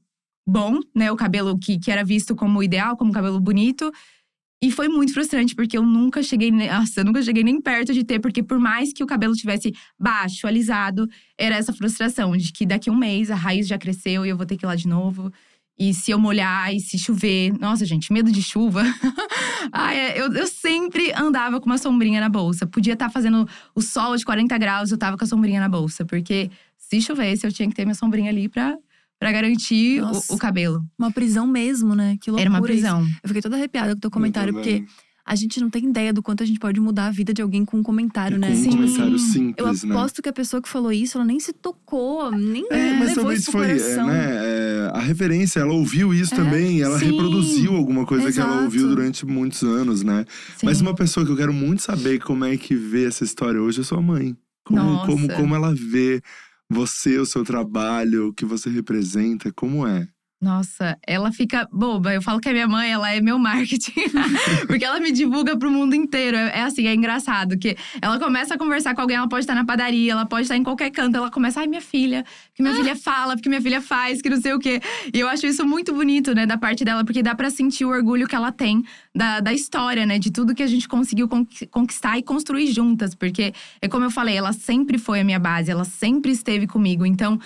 bom, né? O cabelo que, que era visto como ideal, como cabelo bonito. E foi muito frustrante, porque eu nunca cheguei. Nossa, eu nunca cheguei nem perto de ter, porque por mais que o cabelo tivesse baixo, alisado, era essa frustração de que daqui a um mês a raiz já cresceu e eu vou ter que ir lá de novo. E se eu molhar e se chover. Nossa, gente, medo de chuva. Ai, é, eu, eu sempre andava com uma sombrinha na bolsa. Podia estar fazendo o sol de 40 graus, eu tava com a sombrinha na bolsa. Porque se chovesse, eu tinha que ter minha sombrinha ali pra, pra garantir o, Nossa. o cabelo. Uma prisão mesmo, né? Que loucura Era uma isso. prisão. Eu fiquei toda arrepiada com o teu comentário, porque. A gente não tem ideia do quanto a gente pode mudar a vida de alguém com um comentário, né? Com um Sim. comentário Eu simples, né? aposto que a pessoa que falou isso, ela nem se tocou, nem É, mas levou talvez isso pro foi, é, né, é, a referência, ela ouviu isso É, também, ela sim, reproduziu alguma coisa que ela exato. ouviu durante muitos anos, né? Sim. Mas uma pessoa que eu quero muito saber como é que vê essa história hoje é sua mãe. Como, Nossa. como, como ela vê você, o seu trabalho, o que você representa, como é? Nossa, ela fica boba. Eu falo que a minha mãe, ela é meu marketing. Porque ela me divulga pro mundo inteiro. É é assim, é engraçado. Que ela começa a conversar com alguém, ela pode estar na padaria, ela pode estar em qualquer canto. Ela começa, ai, minha filha, que minha filha fala, porque minha filha faz, que não sei o quê. E eu acho isso muito bonito, né, da parte dela, porque dá pra sentir o orgulho que ela tem da, da história, né? De tudo que a gente conseguiu conqui- conquistar e construir juntas. Porque, é como eu falei, ela sempre foi a minha base, ela sempre esteve comigo. Então,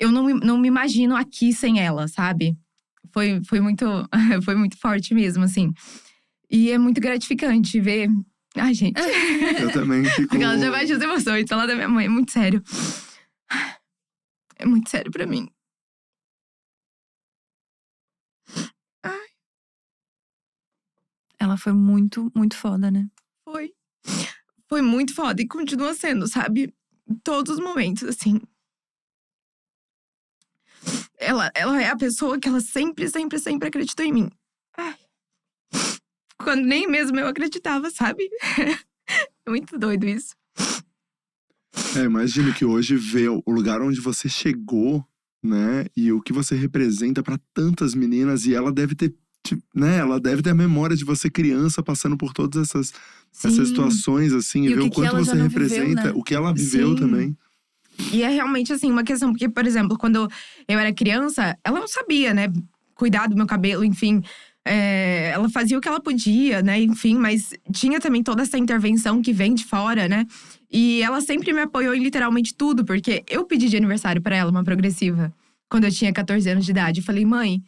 eu não, me- não me imagino aqui sem ela, sabe? Foi, foi, muito, foi muito forte mesmo, assim. E é muito gratificante ver. Ai, gente. Eu também fico. Porque ela já baixa as emoções. Falar da minha mãe é muito sério. É muito sério pra mim. Ela foi muito, muito foda, né? Foi. Foi muito foda e continua sendo, sabe? Em todos os momentos, assim. Ela, ela é a pessoa que ela sempre, sempre, sempre acreditou em mim. Ai. Quando nem mesmo eu acreditava, sabe? É muito doido isso. É, imagino que hoje ver o lugar onde você chegou, né? E o que você representa pra tantas meninas. E ela deve ter, né? Ela deve ter a memória de você criança passando por todas essas, essas situações, assim. E, E o ver que o que quanto ela já você não viveu, representa, né? o que ela viveu Sim. também. E é realmente, assim, uma questão. Porque, por exemplo, quando eu era criança, ela não sabia, né? Cuidar do meu cabelo, enfim. É, ela fazia o que ela podia, né? Enfim, mas tinha também toda essa intervenção que vem de fora, né? E ela sempre me apoiou em literalmente tudo, porque eu pedi de aniversário pra ela uma progressiva quando eu tinha 14 anos de idade. Eu falei, mãe,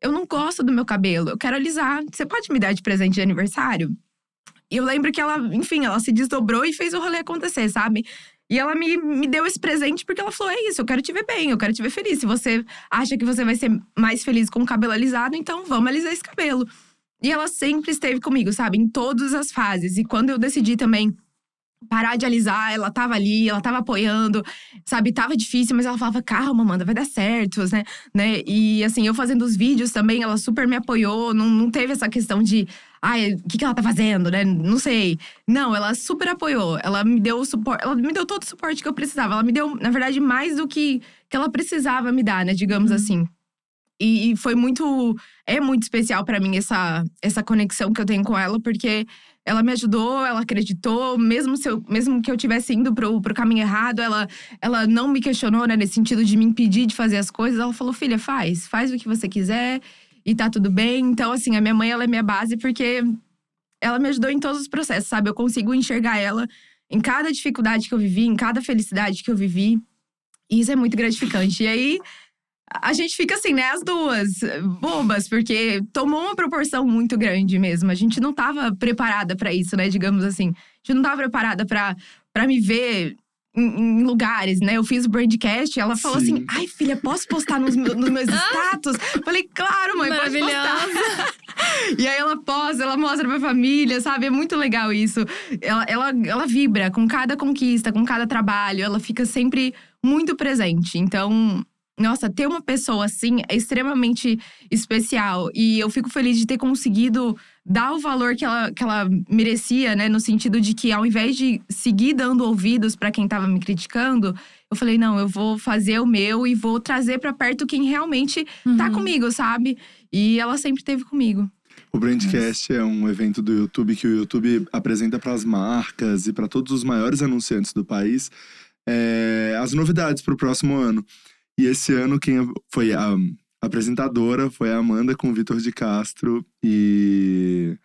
eu não gosto do meu cabelo, eu quero alisar. Você pode me dar de presente de aniversário? E eu lembro que ela, enfim, ela se desdobrou e fez o rolê acontecer, sabe? E ela me, me deu esse presente porque ela falou: é isso, eu quero te ver bem, eu quero te ver feliz. Se você acha que você vai ser mais feliz com o cabelo alisado, então vamos alisar esse cabelo. E ela sempre esteve comigo, sabe? Em todas as fases. E quando eu decidi também parar de alisar, ela tava ali, ela tava apoiando, sabe? Tava difícil, mas ela falava, calma, Amanda, vai dar certo, né? né? E assim, eu fazendo os vídeos também, ela super me apoiou, não, não teve essa questão de, ai, o que, que ela tá fazendo, né? Não sei. Não, ela super apoiou, ela me deu o suporte, ela me deu todo o suporte que eu precisava. Ela me deu, na verdade, mais do que, que ela precisava me dar, né? Digamos Uhum. assim. E, e foi muito. É muito especial pra mim essa, essa conexão que eu tenho com ela, porque ela me ajudou, ela acreditou, mesmo, se eu, mesmo que eu tivesse indo pro, pro caminho errado, ela, ela não me questionou, né, nesse sentido de me impedir de fazer as coisas. Ela falou: filha, faz, faz o que você quiser e tá tudo bem. Então, assim, a minha mãe, ela é minha base, porque ela me ajudou em todos os processos, sabe? Eu consigo enxergar ela em cada dificuldade que eu vivi, em cada felicidade que eu vivi. E isso é muito gratificante. E aí, a gente fica assim, né, as duas, bobas, porque tomou uma proporção muito grande mesmo. A gente não tava preparada pra isso, né, digamos assim. A gente não tava preparada para me ver em, em lugares, né? Eu fiz o brandcast e ela falou Sim. assim: ai, filha, posso postar nos, meus- nos meus status? Falei, claro, mãe, pode postar. E aí ela posta, ela mostra pra família, sabe? É muito legal isso. Ela, ela, ela vibra com cada conquista, com cada trabalho, ela fica sempre muito presente. Então, nossa, ter uma pessoa assim é extremamente especial. E eu fico feliz de ter conseguido dar o valor que ela, que ela merecia, né? No sentido de que, ao invés de seguir dando ouvidos pra quem tava me criticando, eu falei, não, eu vou fazer o meu e vou trazer pra perto quem realmente tá Uhum. comigo, sabe? E ela sempre esteve comigo. O Brandcast é um evento do YouTube que o YouTube apresenta para as marcas e para todos os maiores anunciantes do país é, as novidades para o próximo ano. E esse ano quem foi a apresentadora foi a Amanda com o Vitor de Castro e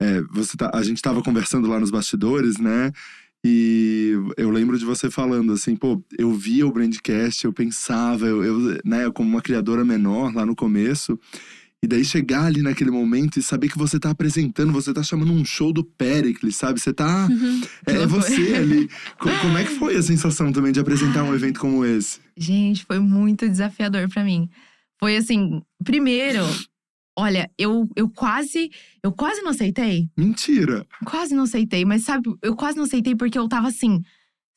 é, você tá- a gente estava conversando lá nos bastidores, né? E eu lembro de você falando assim, pô, eu via o Brandcast, eu pensava, eu, eu né, como uma criadora menor lá no começo, e daí chegar ali naquele momento e saber que você tá apresentando, você tá chamando um show do Pericles, sabe? Você tá. É, é loucura. você ali. Co- Como é que foi a sensação também de apresentar um evento como esse? Gente, foi muito desafiador pra mim. Foi assim, primeiro, Olha, eu, eu quase. Eu quase não aceitei. Mentira. Quase não aceitei, mas sabe, eu quase não aceitei porque eu tava assim.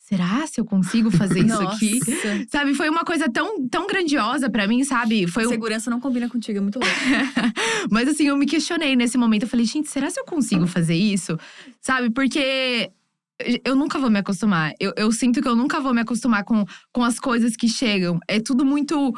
Será se eu consigo fazer isso aqui? Sabe, foi uma coisa tão, tão grandiosa pra mim, sabe? Foi um, Segurança não combina contigo, é muito louco. Mas assim, eu me questionei nesse momento. Eu falei, gente, será se eu consigo fazer isso? Sabe, porque eu nunca vou me acostumar. Eu, eu sinto que eu nunca vou me acostumar com, com as coisas que chegam. É tudo muito.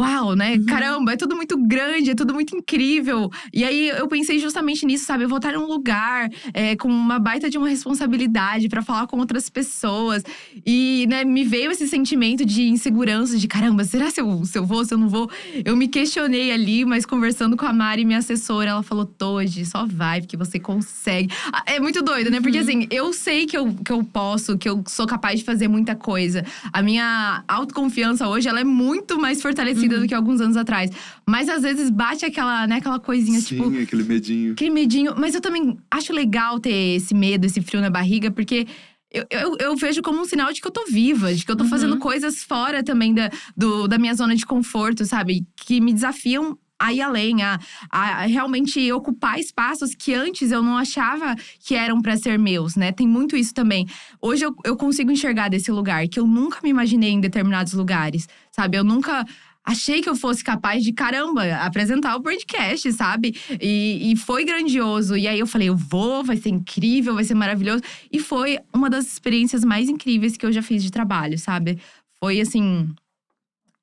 Uau, né? Uhum. Caramba, é tudo muito grande, é tudo muito incrível. E aí eu pensei justamente nisso, sabe? Eu vou estar num lugar é, com uma baita de uma responsabilidade pra falar com outras pessoas. E, né, me veio esse sentimento de insegurança, de caramba, será se eu, se eu vou, se eu não vou? Eu me questionei ali, mas conversando com a Mari, minha assessora, ela falou: Toji, só vai, porque você consegue. Ah, É muito doido, né? Porque assim, eu sei que eu, que eu posso, que eu sou capaz de fazer muita coisa. A minha autoconfiança hoje, ela é muito mais fortalecida do que alguns anos atrás. Mas às vezes bate aquela, né, aquela coisinha, Sim, tipo, aquele medinho. aquele medinho. Mas eu também acho legal ter esse medo, esse frio na barriga, porque. Eu, eu, eu vejo como um sinal de que eu tô viva, de que eu tô fazendo coisas fora também da, do, da minha zona de conforto, sabe? Que me desafiam a ir além, a, a realmente ocupar espaços que antes eu não achava que eram pra ser meus, né? Tem muito isso também. Hoje eu, eu consigo enxergar desse lugar, que eu nunca me imaginei em determinados lugares, sabe? Eu nunca achei que eu fosse capaz de, caramba, apresentar o podcast, sabe? E, e foi grandioso. E aí eu falei, eu vou, vai ser incrível, vai ser maravilhoso. E foi uma das experiências mais incríveis que eu já fiz de trabalho, sabe? Foi assim.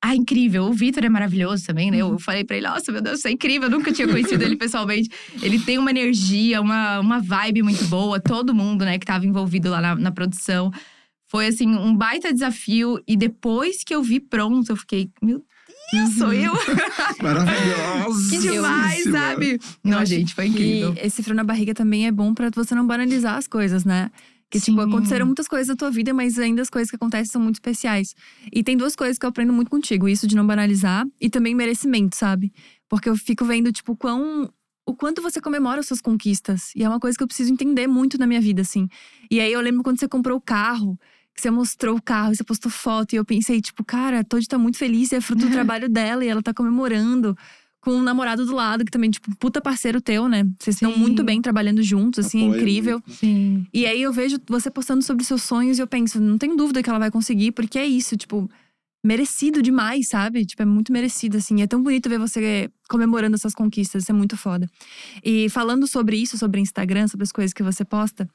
Ah, incrível. O Vitor é maravilhoso também, né? Eu falei pra ele, nossa, meu Deus, isso é incrível. Eu nunca tinha conhecido ele pessoalmente. Ele tem uma energia, uma, uma vibe muito boa. Todo mundo, né, que tava envolvido lá na, na produção. Foi, assim, um baita desafio. E depois que eu vi pronto, eu fiquei, meu Deus, sou eu? Maravilhosa. que demais, sabe? Não, gente, foi incrível. E esse frio na barriga também é bom pra você não banalizar as coisas, né? Que, tipo, aconteceram muitas coisas na tua vida, mas ainda as coisas que acontecem são muito especiais. E tem duas coisas que eu aprendo muito contigo: isso de não banalizar e também merecimento, sabe? Porque eu fico vendo, tipo, quão. O quanto você comemora as suas conquistas. E é uma coisa que eu preciso entender muito na minha vida, assim. E aí eu lembro quando você comprou o carro, você mostrou o carro, você postou foto, e eu pensei, tipo, cara, a Todd tá muito feliz, e é fruto do trabalho dela, e ela tá comemorando. Com um namorado do lado, que também, tipo, puta parceiro teu, né? Vocês estão Sim. muito bem trabalhando juntos, assim, é Apoia incrível. muito. Sim. E aí eu vejo você postando sobre seus sonhos e eu penso, não tenho dúvida que ela vai conseguir, porque é isso, tipo, merecido demais, sabe? Tipo, é muito merecido, assim. É tão bonito ver você comemorando essas conquistas, isso é muito foda. E falando sobre isso, sobre Instagram, sobre as coisas que você posta.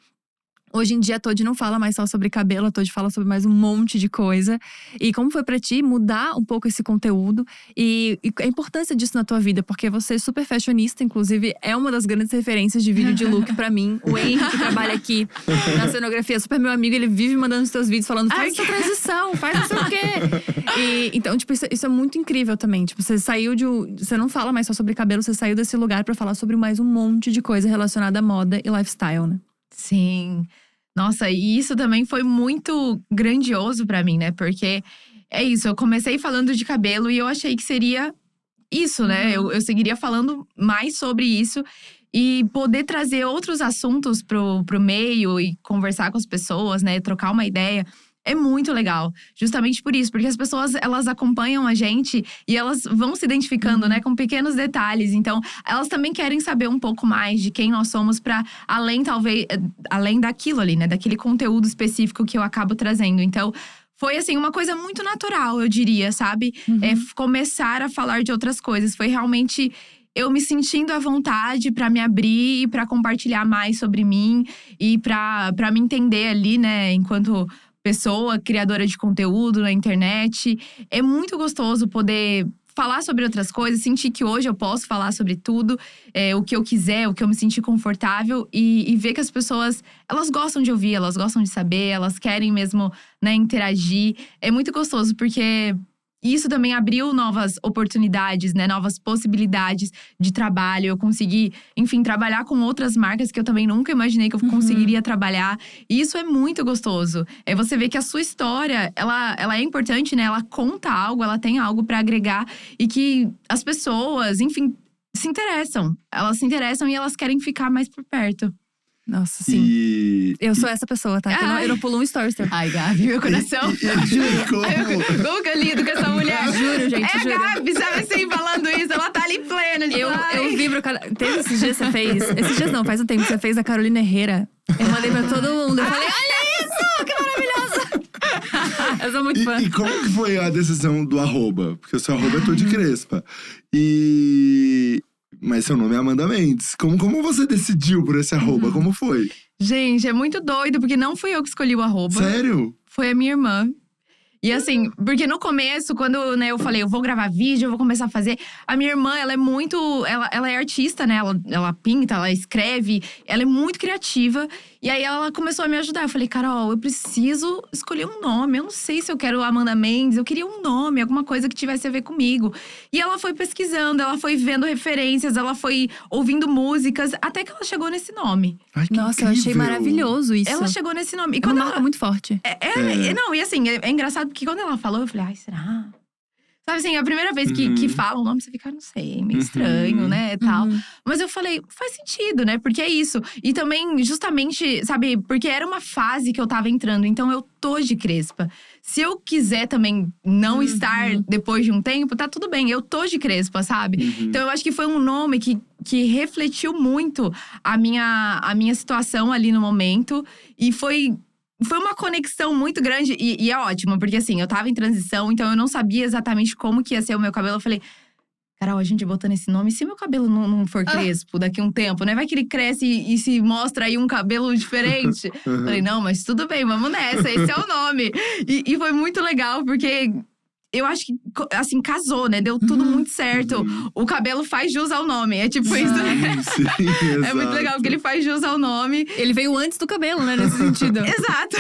Hoje em dia, a Todd não fala mais só sobre cabelo, a Todd fala sobre mais um monte de coisa. E como foi pra ti mudar um pouco esse conteúdo e, e a importância disso na tua vida? Porque você é super fashionista, inclusive, é uma das grandes referências de vídeo de look pra mim. O Henry, que trabalha aqui na cenografia, é super meu amigo, ele vive mandando os teus vídeos falando: faz essa transição, faz não sei o quê. E, então, tipo, isso, isso é muito incrível também. Tipo, você saiu de. Você não fala mais só sobre cabelo, você saiu desse lugar pra falar sobre mais um monte de coisa relacionada à moda e lifestyle, né? Sim. Nossa, e isso também foi muito grandioso pra mim, né? Porque é isso, eu comecei falando de cabelo e eu achei que seria isso, né? Eu, eu seguiria falando mais sobre isso e poder trazer outros assuntos pro, pro meio e conversar com as pessoas, né? Trocar uma ideia. É muito legal, justamente por isso, porque as pessoas elas acompanham a gente e elas vão se identificando, né, com pequenos detalhes. Então, elas também querem saber um pouco mais de quem nós somos para além talvez eh, além daquilo ali, né, daquele conteúdo específico que eu acabo trazendo. Então, foi assim uma coisa muito natural, eu diria, sabe? É f- começar a falar de outras coisas. Foi realmente eu me sentindo à vontade para me abrir e para compartilhar mais sobre mim e para para me entender ali, né, enquanto pessoa criadora de conteúdo na internet. É muito gostoso poder falar sobre outras coisas, sentir que hoje eu posso falar sobre tudo, é, o que eu quiser, o que eu me sentir confortável e, e ver que as pessoas elas gostam de ouvir, elas gostam de saber, elas querem mesmo né, interagir. É muito gostoso porque isso também abriu novas oportunidades, né? Novas possibilidades de trabalho. Eu consegui, enfim, trabalhar com outras marcas que eu também nunca imaginei que eu conseguiria trabalhar. E isso é muito gostoso. É você ver que a sua história, ela, ela é importante, né? Ela conta algo, ela tem algo para agregar e que as pessoas, enfim, se interessam. Elas se interessam e elas querem ficar mais por perto. Nossa, sim. E. Eu sou essa pessoa, tá? Eu não, eu não pulo um story teu. Ai, Gabi, meu coração. e como? Como que eu lido com essa mulher? Juro, gente, É a juro. Gabi, sabe assim, falando isso. Ela tá ali plena. Tipo, Eu, ai. eu cada- teve esses dias que você fez. Esses dias não, faz um tempo que você fez a Carolina Herrera. Eu mandei pra todo mundo. Eu falei, olha isso, que maravilhosa! Eu sou muito fã. E, e como que foi a decisão do arroba? Porque o seu arroba é Tudo Crespa. E. Mas seu nome é Amanda Mendes. Como, como você decidiu por esse arroba? Uhum. Como foi? Gente, é muito doido, porque não fui eu que escolhi o arroba. Sério? Foi a minha irmã. E assim, porque no começo, quando né, eu falei, eu vou gravar vídeo, eu vou começar a fazer. A minha irmã, ela é muito. Ela, ela é artista, né? Ela, ela pinta, ela escreve, ela é muito criativa. E aí ela começou a me ajudar. Eu falei, Carol, eu preciso escolher um nome. Eu não sei se eu quero Amanda Mendes, eu queria um nome, alguma coisa que tivesse a ver comigo. E ela foi pesquisando, ela foi vendo referências, ela foi ouvindo músicas, até que ela chegou nesse nome. Ai, que Nossa, eu achei incrível. maravilhoso isso. Ela chegou nesse nome. E é quando uma ela, marca muito forte. é, é, é, não, e assim, é, é engraçado porque quando ela falou, eu falei, ai, será? Sabe assim, a primeira vez que, Uhum. que fala o nome, você fica, ah, não sei, meio Uhum. estranho, né, tal. Uhum. Mas eu falei, faz sentido, né? Porque é isso. E também, justamente, sabe, porque era uma fase que eu tava entrando. Então, eu tô de crespa. Se eu quiser também não Uhum. estar depois de um tempo, tá tudo bem. Eu tô de crespa, sabe? Uhum. Então, eu acho que foi um nome que, que refletiu muito a minha, a minha situação ali no momento. E foi. Foi uma conexão muito grande e, e é ótimo, porque assim, eu tava em transição, então eu não sabia exatamente como que ia ser o meu cabelo. Eu falei, Carol, a gente botando esse nome, se meu cabelo não, não for Ah. crespo daqui a um tempo, né? Vai que ele cresce e, e se mostra aí um cabelo diferente. Uhum. Falei, não, mas tudo bem, vamos nessa, esse é o nome. E, e foi muito legal, porque eu acho que, assim, casou, né? Deu tudo Uhum. muito certo. Uhum. O cabelo faz jus ao nome. É tipo isso, né? Sim, sim, É muito legal, porque ele faz jus ao nome. Ele veio antes do cabelo, né? Nesse sentido. Exato.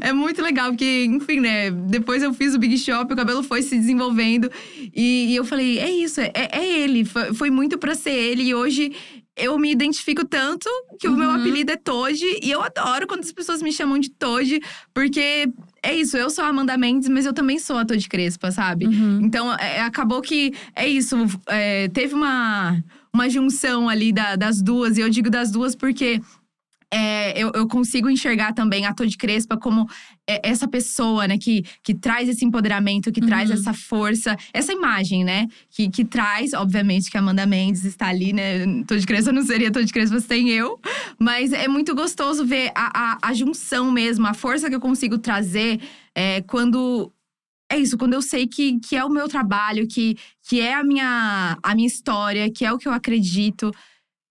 é muito legal, porque, enfim, né? Depois eu fiz o Big Shop, o cabelo foi se desenvolvendo. E, e eu falei, é isso, é, é ele. Foi, foi muito pra ser ele. E hoje eu me identifico tanto que o meu Uhum. apelido é Toji. E eu adoro quando as pessoas me chamam de Toji, porque é isso, eu sou a Amanda Mendes, mas eu também sou a Toji Crespa, sabe? Uhum. Então, é, acabou que é isso. é, teve uma, uma junção ali da- das duas, e eu digo das duas porque. É, eu, eu consigo enxergar também a Todd Crespa como é, essa pessoa, né, que, que traz esse empoderamento, que traz Uhum. essa força, essa imagem, né, que, que traz, obviamente, que a Amanda Mendes está ali, né, Todd Crespa não seria Todd Crespa sem eu, mas é muito gostoso ver a, a, a junção mesmo, a força que eu consigo trazer é, quando é isso, quando eu sei que, que é o meu trabalho, que, que é a minha, a minha história, que é o que eu acredito.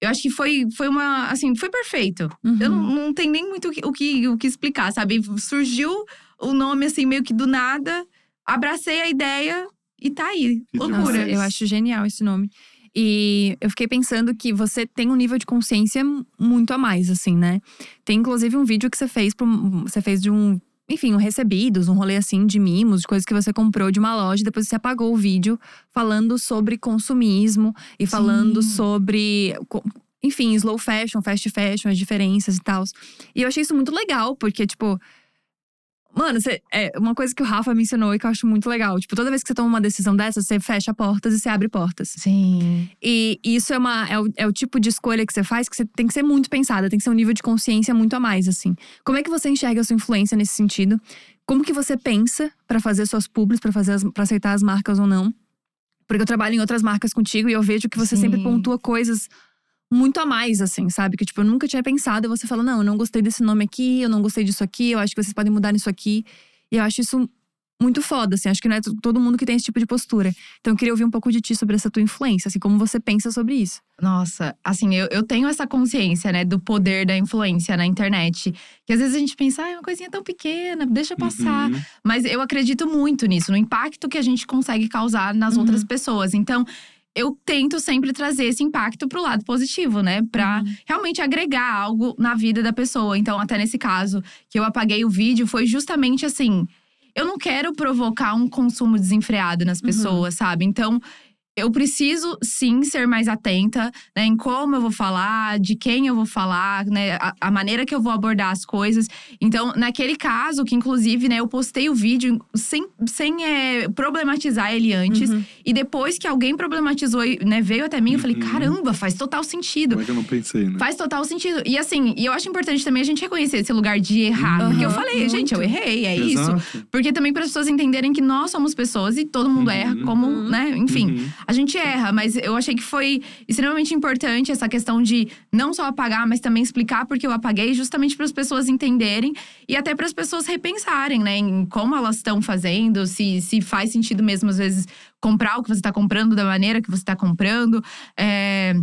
Eu acho que foi, foi uma. Assim, foi perfeito. Uhum. Eu não, não tenho nem muito o que, o, que, explicar, sabe? Surgiu o nome, assim, meio que do nada. Abracei a ideia e tá aí. Loucura. Nossa, eu acho genial esse nome. E eu fiquei pensando que você tem um nível de consciência muito a mais, assim, né? Tem inclusive um vídeo que você fez, um- você fez de um, enfim, um recebidos, um rolê assim de mimos, de coisas que você comprou de uma loja, depois você apagou o vídeo falando sobre consumismo e falando Sim. sobre. co- Enfim, slow fashion, fast fashion, as diferenças e tal. E eu achei isso muito legal, porque, tipo, Mano, é uma coisa que o Rafa me ensinou e que eu acho muito legal. Tipo, toda vez que você toma uma decisão dessa, você fecha portas e você abre portas. Sim. E isso é, uma, é, o, é o tipo de escolha que você faz que você tem que ser muito pensada, tem que ser um nível de consciência muito a mais, assim. Como é que você enxerga a sua influência nesse sentido? Como que você pensa pra fazer suas publis, pra fazer para aceitar as marcas ou não? Porque eu trabalho em outras marcas contigo e eu vejo que você Sim. sempre pontua coisas muito a mais, assim, sabe? Que, tipo, eu nunca tinha pensado. E você fala, não, eu não gostei desse nome aqui, eu não gostei disso aqui, eu acho que vocês podem mudar nisso aqui. E eu acho isso muito foda, assim. Acho que não é todo mundo que tem esse tipo de postura. Então, eu queria ouvir um pouco de ti sobre essa tua influência, assim, como você pensa sobre isso. Nossa, assim, eu, eu tenho essa consciência, né, do poder da influência na internet. Que às vezes a gente pensa, ah, é uma coisinha tão pequena, deixa passar. Uhum. Mas eu acredito muito nisso, no impacto que a gente consegue causar nas Uhum. outras pessoas. Então, eu tento sempre trazer esse impacto pro lado positivo, né? Pra Uhum. realmente agregar algo na vida da pessoa. Então, até nesse caso, que eu apaguei o vídeo, foi justamente assim. Eu não quero provocar um consumo desenfreado nas Uhum. pessoas, sabe? Então, eu preciso sim ser mais atenta né, em como eu vou falar, de quem eu vou falar, né, a, a maneira que eu vou abordar as coisas. Então, naquele caso, que inclusive, né, eu postei o vídeo sem, sem é, problematizar ele antes. Uhum. E depois que alguém problematizou e né, veio até mim, eu falei: Uhum. caramba, faz total sentido. Como é que eu não pensei, né? Faz total sentido. E assim, e eu acho importante também a gente reconhecer esse lugar de errar. Uhum. Porque eu falei, gente, eu Muito. errei, é isso. Exato. Porque também para as pessoas entenderem que nós somos pessoas e todo mundo Uhum. erra, como, Uhum. né? Enfim. A gente erra, mas eu achei que foi extremamente importante essa questão de não só apagar, mas também explicar por que eu apaguei, justamente para as pessoas entenderem e até para as pessoas repensarem, né, em como elas estão fazendo, se, se faz sentido mesmo, às vezes, comprar o que você está comprando da maneira que você está comprando. É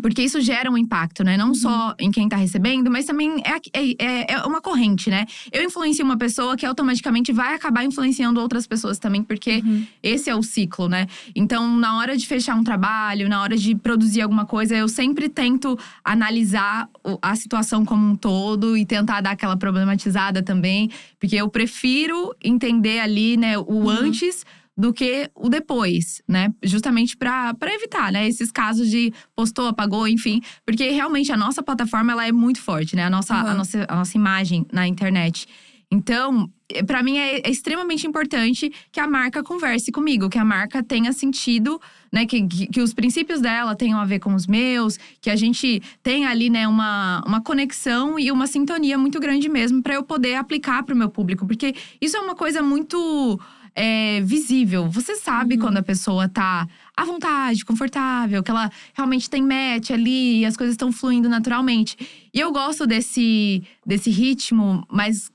porque isso gera um impacto, né? Não uhum. só em quem tá recebendo, mas também é, é, é, é, uma corrente, né? Eu influencio uma pessoa que automaticamente vai acabar influenciando outras pessoas também, porque uhum. esse é o ciclo, né? Então, na hora de fechar um trabalho, na hora de produzir alguma coisa, eu sempre tento analisar a situação como um todo e tentar dar aquela problematizada também, porque eu prefiro entender ali, né, o uhum. antes do que o depois, né? Justamente para evitar, né? Esses casos de postou, apagou, enfim. Porque realmente a nossa plataforma ela é muito forte, né? A nossa, uhum. a nossa, a nossa imagem na internet. Então, para mim é, é, extremamente importante que a marca converse comigo, que a marca tenha sentido, né, que, que, que, os princípios dela tenham a ver com os meus, que a gente tenha ali, né, uma, uma conexão e uma sintonia muito grande mesmo para eu poder aplicar para o meu público, porque isso é uma coisa muito é, visível. Você sabe uhum. quando a pessoa tá à vontade, confortável, que ela realmente tem match ali e as coisas estão fluindo naturalmente. E eu gosto desse, desse ritmo mais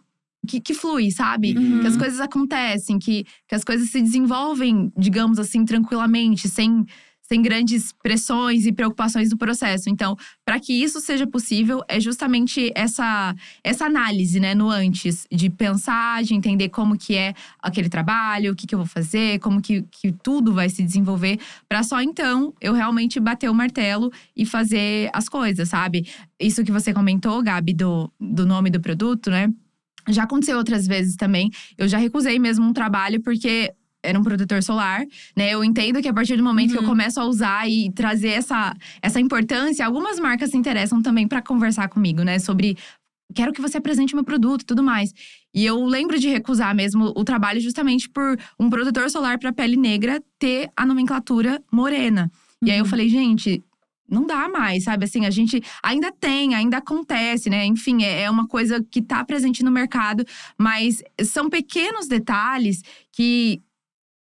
que, que, flui, sabe? Uhum. Que as coisas acontecem, que, que as coisas se desenvolvem, digamos assim, tranquilamente, sem, sem grandes pressões e preocupações do processo. Então, para que isso seja possível, é justamente essa, essa análise, né, no antes, de pensar, de entender como que é aquele trabalho, o que, que eu vou fazer, como que, que tudo vai se desenvolver, para só então eu realmente bater o martelo e fazer as coisas, sabe? Isso que você comentou, Gabi, do, do nome do produto, né? Já aconteceu outras vezes também. Eu já recusei mesmo um trabalho porque era um protetor solar, né? Eu entendo que a partir do momento uhum. que eu uhum. começo a usar e trazer essa, essa importância, algumas marcas se interessam também para conversar comigo, né? Sobre quero que você apresente o meu produto e tudo mais. E eu lembro de recusar mesmo o trabalho justamente por um protetor solar para pele negra ter a nomenclatura morena. Uhum. E aí eu uhum. falei, gente, não dá mais, sabe? Assim, a gente ainda tem, ainda acontece, né? Enfim, é, é uma coisa que está presente no mercado, mas são pequenos detalhes que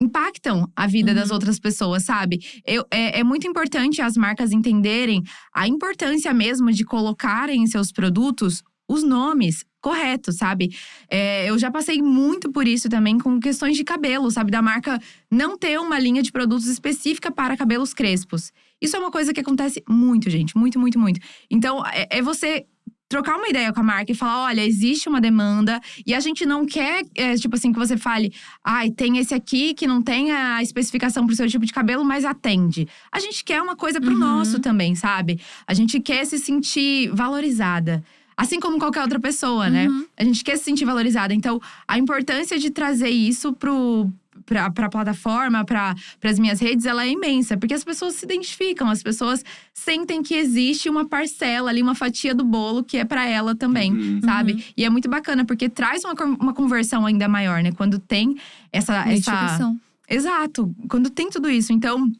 impactam a vida uhum. das outras pessoas, sabe? Eu, é, é, muito importante as marcas entenderem a importância mesmo de colocarem em seus produtos os nomes corretos, sabe? É, eu já passei muito por isso também com questões de cabelo, sabe? Da marca não ter uma linha de produtos específica para cabelos crespos. Isso é uma coisa que acontece muito, gente. Muito, muito, muito. Então, é, é você trocar uma ideia com a marca e falar: olha, existe uma demanda e a gente não quer, é, tipo assim, que você fale, ai, tem esse aqui que não tem a especificação pro seu tipo de cabelo, mas atende. A gente quer uma coisa pro uhum. nosso também, sabe? A gente quer se sentir valorizada. Assim como qualquer outra pessoa, né? uhum. A gente quer se sentir valorizada. Então, a importância de trazer isso pro, para a plataforma, para as minhas redes, ela é imensa, porque as pessoas se identificam, as pessoas sentem que existe uma parcela ali, uma fatia do bolo que é para ela também, uhum. sabe? Uhum. E é muito bacana, porque traz uma, uma conversão ainda maior, né? Quando tem essa. essa... Exato, quando tem tudo isso. Então,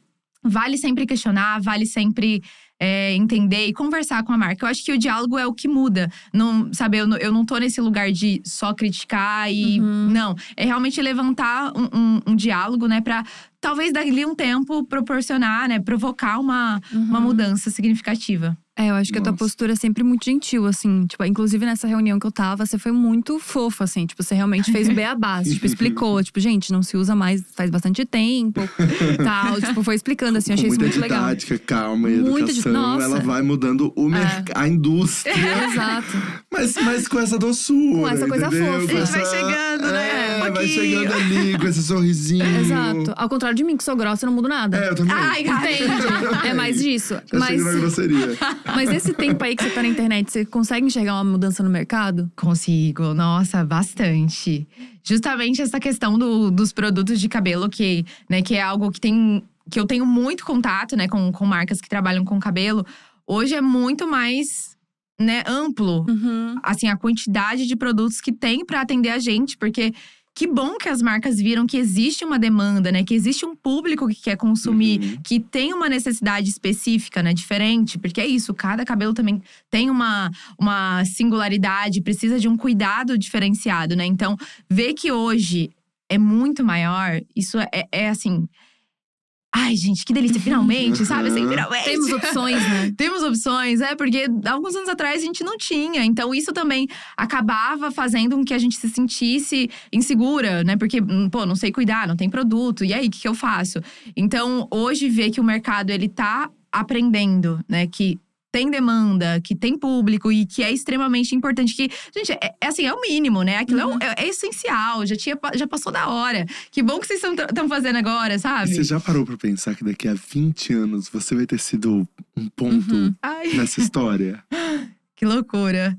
vale sempre questionar, vale sempre é, entender e conversar com a marca. Eu acho que o diálogo é o que muda. Não, sabe, eu, eu não tô nesse lugar de só criticar e. Uhum. Não. É realmente levantar um, um, um diálogo, né, pra talvez dali um tempo proporcionar, né, provocar uma, uhum. uma mudança significativa. É, eu acho que Nossa. a tua postura é sempre muito gentil, assim. Tipo, inclusive nessa reunião que eu tava, você foi muito fofa, assim. Tipo, você realmente fez o beabá. tipo, explicou. Tipo, gente, não se usa mais faz bastante tempo. tal. Tipo, foi explicando, assim. Eu achei isso muito legal. didática, calma e muito educação. Nossa. Ela vai mudando o é. a indústria. Exato. Mas, mas com essa doçura, Com essa coisa entendeu? fofa. A gente vai chegando, né? É, vai chegando ali com esse sorrisinho. Exato. Ao contrário de mim, que sou grossa, eu não mudo nada. É, eu também. Ai, Entende? é mais disso. Já mas… na grosseria. Mas esse tempo aí que você tá na internet, você consegue enxergar uma mudança no mercado? Consigo, nossa, bastante. Justamente essa questão do, dos produtos de cabelo, que, né, que é algo que tem. que eu tenho muito contato, né, com, com marcas que trabalham com cabelo. Hoje é muito mais né, amplo, uhum. assim, a quantidade de produtos que tem para atender a gente, porque que bom que as marcas viram que existe uma demanda, né? Que existe um público que quer consumir, uhum. que tem uma necessidade específica, né? Diferente, porque é isso, cada cabelo também tem uma, uma singularidade, precisa de um cuidado diferenciado, né? Então, ver que hoje é muito maior, isso é, é assim Ai, gente, que delícia, finalmente, sabe? Assim, finalmente. Temos opções, né? Temos opções, é, porque alguns anos atrás a gente não tinha. Então, isso também acabava fazendo com que a gente se sentisse insegura, né? Porque, hum, pô, não sei cuidar, não tem produto. E aí, o que, que eu faço? Então, hoje, ver que o mercado, ele tá aprendendo, né? Que tem demanda, que tem público e que é extremamente importante. Que, gente, é, é assim, é o mínimo, né? Aquilo é o- é, é essencial, já, tinha, já passou da hora. Que bom que vocês estão fazendo agora, sabe? Você já parou pra pensar que daqui a 20 anos você vai ter sido um ponto Uhum. Nessa história? que loucura.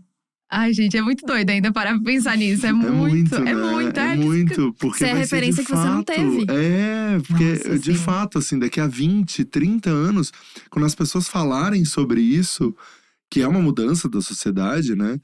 Ai, gente, é muito doido ainda parar pra pensar nisso. É, É muito, muito, é né? muito. É é muito, porque é vai referência que você não fato. teve. É, porque Nossa, de sim. fato, assim, daqui a 20, 30 anos, quando as pessoas falarem sobre isso, que é uma mudança da sociedade, né?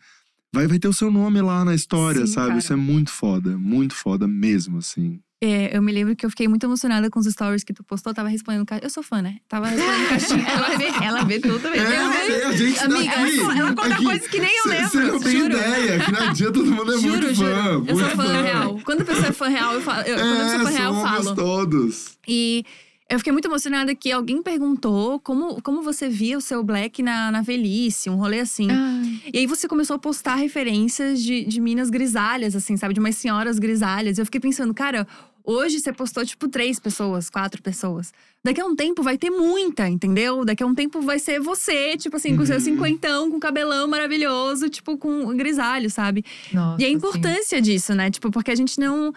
Vai, vai ter o seu nome lá na história, Sim, sabe? cara. Isso é muito foda, muito foda mesmo, assim. É, eu me lembro que eu fiquei muito emocionada com os stories que tu postou. Eu tava respondendo. Eu sou fã, né? Tava respondendo caixinha. Ela vê, ela vê tudo mesmo. É, Ela vê- é, a gente Amiga, daqui, ela, ela conta aqui, coisas que nem eu Você lembro. não tem juro. ideia, que na dia todo mundo é juro, muito juro. fã. eu muito sou fã real. Quando a pessoa é fã real, eu falo. Eu, quando a É, pessoa é fã real, eu somos falo. todos. E eu fiquei muito emocionada que alguém perguntou como, como você via o seu Black na, na velhice, um rolê assim. Ai, E aí você começou a postar referências de, de minas grisalhas, assim, sabe? De umas senhoras grisalhas. Eu fiquei pensando, cara, hoje você postou, tipo, três pessoas, quatro pessoas. Daqui a um tempo vai ter muita, entendeu? Daqui a um tempo vai ser você, tipo assim, com seu Uhum. cinquentão, com cabelão maravilhoso, tipo, com grisalho, sabe? nossa, E a sim. importância disso, né? Tipo, porque a gente não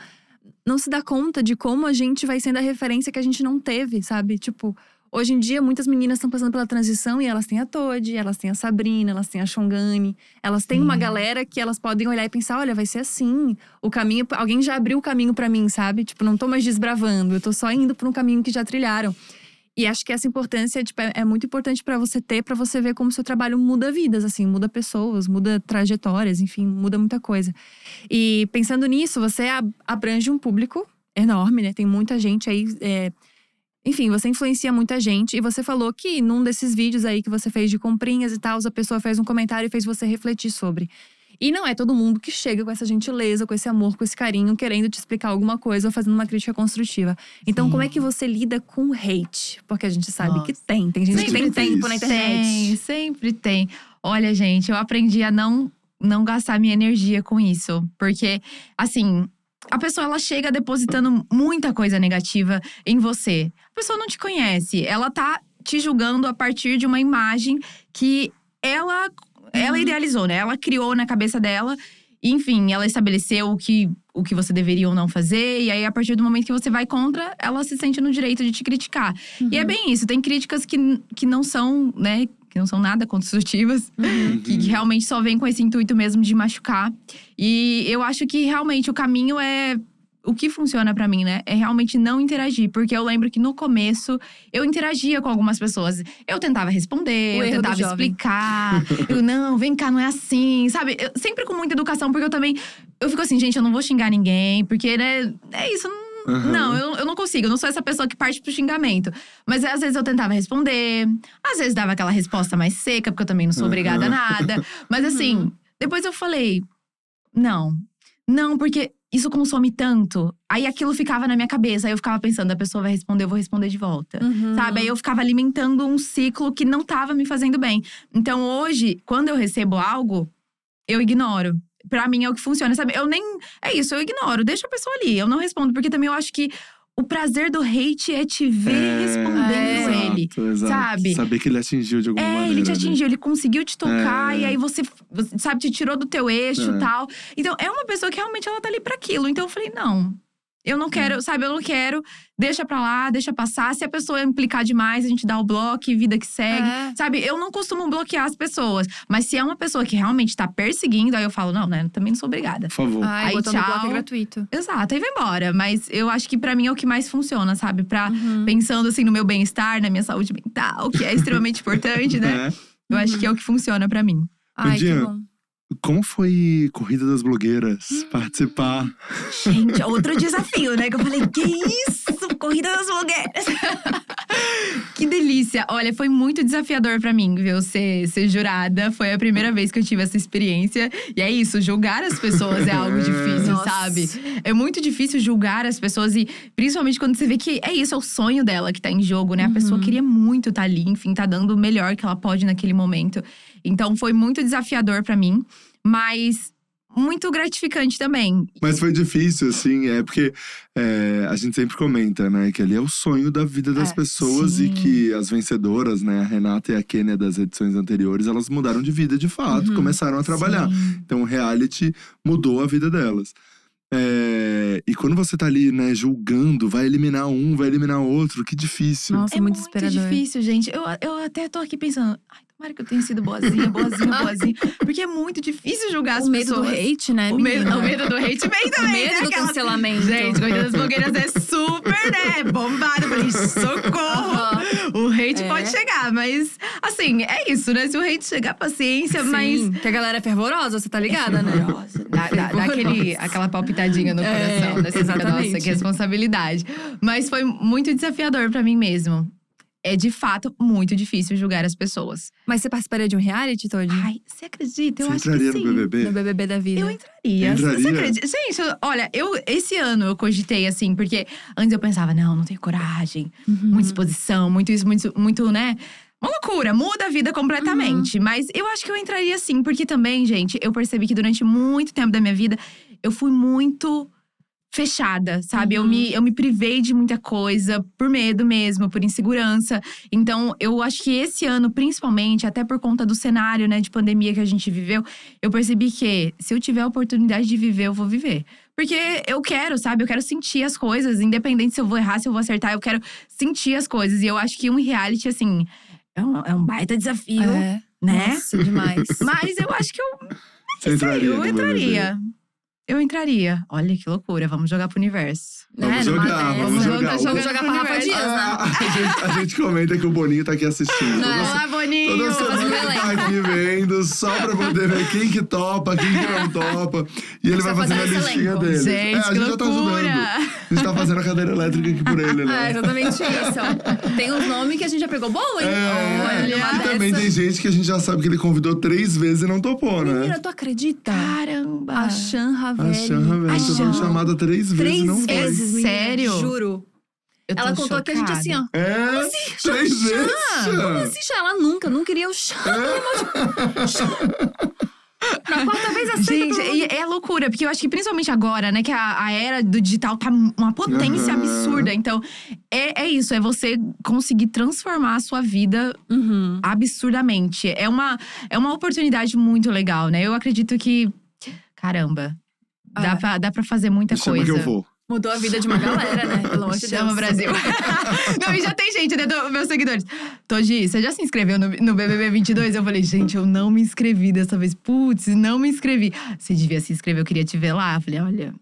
não se dá conta de como a gente vai sendo a referência que a gente não teve, sabe? Tipo, hoje em dia muitas meninas estão passando pela transição e elas têm a Toad, elas têm a Sabrina, elas têm a Shongani, elas têm uma galera que elas podem olhar e pensar, olha, vai ser assim. O caminho, alguém já abriu o caminho pra mim, sabe? Tipo, não tô mais desbravando, eu tô só indo por um caminho que já trilharam. E acho que essa importância tipo, é, é muito importante pra você ter, pra você ver como seu trabalho muda vidas, assim, muda pessoas, muda trajetórias, enfim, muda muita coisa. E pensando nisso, você ab- abrange um público enorme, né? Tem muita gente aí. é, Enfim, você influencia muita gente. E você falou que num desses vídeos aí que você fez de comprinhas e tal, a pessoa fez um comentário e fez você refletir sobre. E não é todo mundo que chega com essa gentileza, com esse amor, com esse carinho, querendo te explicar alguma coisa ou fazendo uma crítica construtiva. Então, Sim. como é que você lida com hate? Porque a gente sabe Nossa. que tem. Tem gente que Sempre tem tem tempo na isso. internet. Tem, sempre tem. Olha, gente, eu aprendi a não, não gastar minha energia com isso. Porque, assim, a pessoa ela chega depositando muita coisa negativa em você. A pessoa não te conhece. Ela tá te julgando a partir de uma imagem que ela, ela Uhum. idealizou, né? Ela criou na cabeça dela. Enfim, ela estabeleceu o que, o que você deveria ou não fazer. E aí, a partir do momento que você vai contra, ela se sente no direito de te criticar. E é Uhum. bem isso. Tem críticas que, que não são, né? Que não são nada construtivas. Uhum. Que realmente só vem com esse intuito mesmo de machucar. E eu acho que realmente o caminho é. O que funciona pra mim, né? É realmente não interagir. Porque eu lembro que no começo eu interagia com algumas pessoas. Eu tentava responder, O eu tentava explicar. eu, não, vem cá, não é assim, sabe? Eu- sempre com muita educação, porque eu também. Eu fico assim, gente, eu não vou xingar ninguém, porque, né? É isso, não Aham. não, eu, eu não consigo. Eu não sou essa pessoa que parte pro xingamento. Mas às vezes eu tentava responder. Às vezes dava aquela resposta mais seca, porque eu também não sou obrigada a Aham. nada. Mas assim, Uhum. depois eu falei: não. Não, porque isso consome tanto. Aí aquilo ficava na minha cabeça. Aí eu ficava pensando: a pessoa vai responder, eu vou responder de volta. Uhum. Sabe? Aí eu ficava alimentando um ciclo que não tava me fazendo bem. Então hoje, quando eu recebo algo, eu ignoro. Pra mim é o que funciona, sabe? Eu nem. É isso, eu ignoro. Deixa a pessoa ali. Eu não respondo, porque também eu acho que o prazer do hate é te ver É, respondendo é. ele. Exato, exato. sabe? Saber que ele atingiu de alguma É, maneira. ele te atingiu, ele conseguiu te tocar, É. e aí você, sabe, te tirou do teu eixo e É. tal. Então, é uma pessoa que realmente ela tá ali pra aquilo. Então eu falei, não. Eu não Hum. quero, sabe, eu não quero. Deixa pra lá, deixa passar. Se a pessoa implicar demais, a gente dá o bloco e vida que segue. É. Sabe, eu não costumo bloquear as pessoas. Mas se é uma pessoa que realmente tá perseguindo, aí eu falo, não, né? Também não sou obrigada. Por favor. Ai, Aí, botando bloco é tchau. gratuito. Exato, aí vai embora. Mas eu acho que pra mim é o que mais funciona, sabe? Pra, Uhum. pensando assim no meu bem-estar, na minha saúde mental, que é extremamente importante, né? É. Eu acho que é o que funciona pra mim. Ai, que Dinha, bom. Como foi Corrida das Blogueiras? Participar? Gente, outro desafio, né? Que eu falei, que isso? Corrida das blogueiras. Que delícia! Olha, foi muito desafiador pra mim, viu? Ser, ser jurada. Foi a primeira vez que eu tive essa experiência. E é isso, julgar as pessoas é algo difícil, Nossa. sabe? É muito difícil julgar as pessoas e principalmente quando você vê que é isso, é o sonho dela que tá em jogo, né? A pessoa queria muito estar ali, enfim, tá dando o melhor que ela pode naquele momento. Então foi muito desafiador pra mim, mas muito gratificante também. Mas foi difícil, assim, é porque é, a gente sempre comenta, né, que ali é o sonho da vida das É, pessoas sim. e que as vencedoras, né, a Renata e a Kênia das edições anteriores, elas mudaram de vida de fato, Uhum. começaram a trabalhar. Sim. Então o reality mudou a vida delas. É, e quando você tá ali, né, julgando, vai eliminar um, vai eliminar outro, que difícil. Nossa, É muito muito difícil, gente. Eu, eu até tô aqui pensando, ai, tomara que eu tenha sido boazinha, boazinha, boazinha. Porque é muito difícil julgar as O medo pessoas. do hate, né, O medo, o medo do hate vem O também, medo né? do cancelamento. Gente, Corrida das Blogueiras é super, né? Bombada. Falei, socorro! Aham. O hate É. pode chegar, mas assim, é isso, né? Se o hate chegar, paciência, mas. Sim, que a galera é fervorosa, você tá ligada, né? Fervorosa. Dá, dá- dá aquele, aquela palpitadinha no É, coração, né? Você fica, exatamente. nossa, que responsabilidade. Mas foi muito desafiador pra mim mesmo. É de fato muito difícil julgar as pessoas. Mas você participaria de um reality, Todd? Ai, você acredita? Eu você acho entraria que sim. no BBB? No BBB da vida. Eu entraria. Entraria? Você acredita? Gente, eu- olha, eu esse ano eu cogitei assim, porque antes eu pensava, não, não tenho coragem, Uhum. muita exposição, muito isso, muito, muito, né? Uma loucura, muda a vida completamente. Mas eu acho que eu entraria sim, porque também, gente, eu percebi que durante muito tempo da minha vida eu fui muito fechada, sabe? Eu, Uhum. me, eu me privei de muita coisa por medo mesmo, por insegurança. Então, eu acho que esse ano, principalmente, até por conta do cenário, né, de pandemia que a gente viveu, eu percebi que se eu tiver a oportunidade de viver, eu vou viver. Porque eu quero, sabe? Eu quero sentir as coisas, independente se eu vou errar, se eu vou acertar, eu quero sentir as coisas. E eu acho que um reality, assim, é um, é um baita desafio, É. né? Nossa, demais. Mas eu acho que eu Você entraria eu entraria. Eu entraria. Olha que loucura, vamos jogar pro universo. Vamos Né, numa jogar, vamos jogar. Vamos jogar pra Rafa. Dias, né? Ah, a, gente, a gente comenta que o Boninho tá aqui assistindo. Não, é. Olá, Boninho! Toda semana ele tá aqui vendo, só pra poder ver quem que topa, quem que não topa. E ele vai fazendo a listinha dele. Gente, é, a gente já tá ajudando. loucura! A gente tá fazendo a cadeira elétrica aqui por ele, É, né? exatamente isso. Tem uns nomes que a gente já pegou bom, hein? É, Olha, e também tem gente que a gente já sabe que ele convidou três vezes e não topou, né? Menina, tu acredita? Caramba! A Shan A Ravelli A tá sendo Chan. chamada três vezes Três não foi. vezes, menina. Sério? Juro. Eu Ela contou aqui a gente chocada. assim, ó. É, três Chan? vezes. Como assim, Chan? Ela nunca, não queria o Chan. Na quarta vez aceita Gente, e é loucura, porque eu acho que principalmente agora, né, que a, a era do digital tá uma potência Aham. absurda. Então, é, é isso, é você conseguir transformar a sua vida Uhum. absurdamente. É uma, é uma oportunidade muito legal, né? Eu acredito que. Caramba. Dá, É. pra, dá pra fazer muita Me chama coisa. que eu vou. Mudou a vida de uma galera, né? Pelo amor de Deus. Chama Brasil. não, e já tem gente, né, do, meus seguidores. Toji, você já se inscreveu no, no BBB 22? Eu falei, gente, eu não me inscrevi dessa vez. Putz, não me inscrevi. Você devia se inscrever, eu queria te ver lá. Eu falei, olha.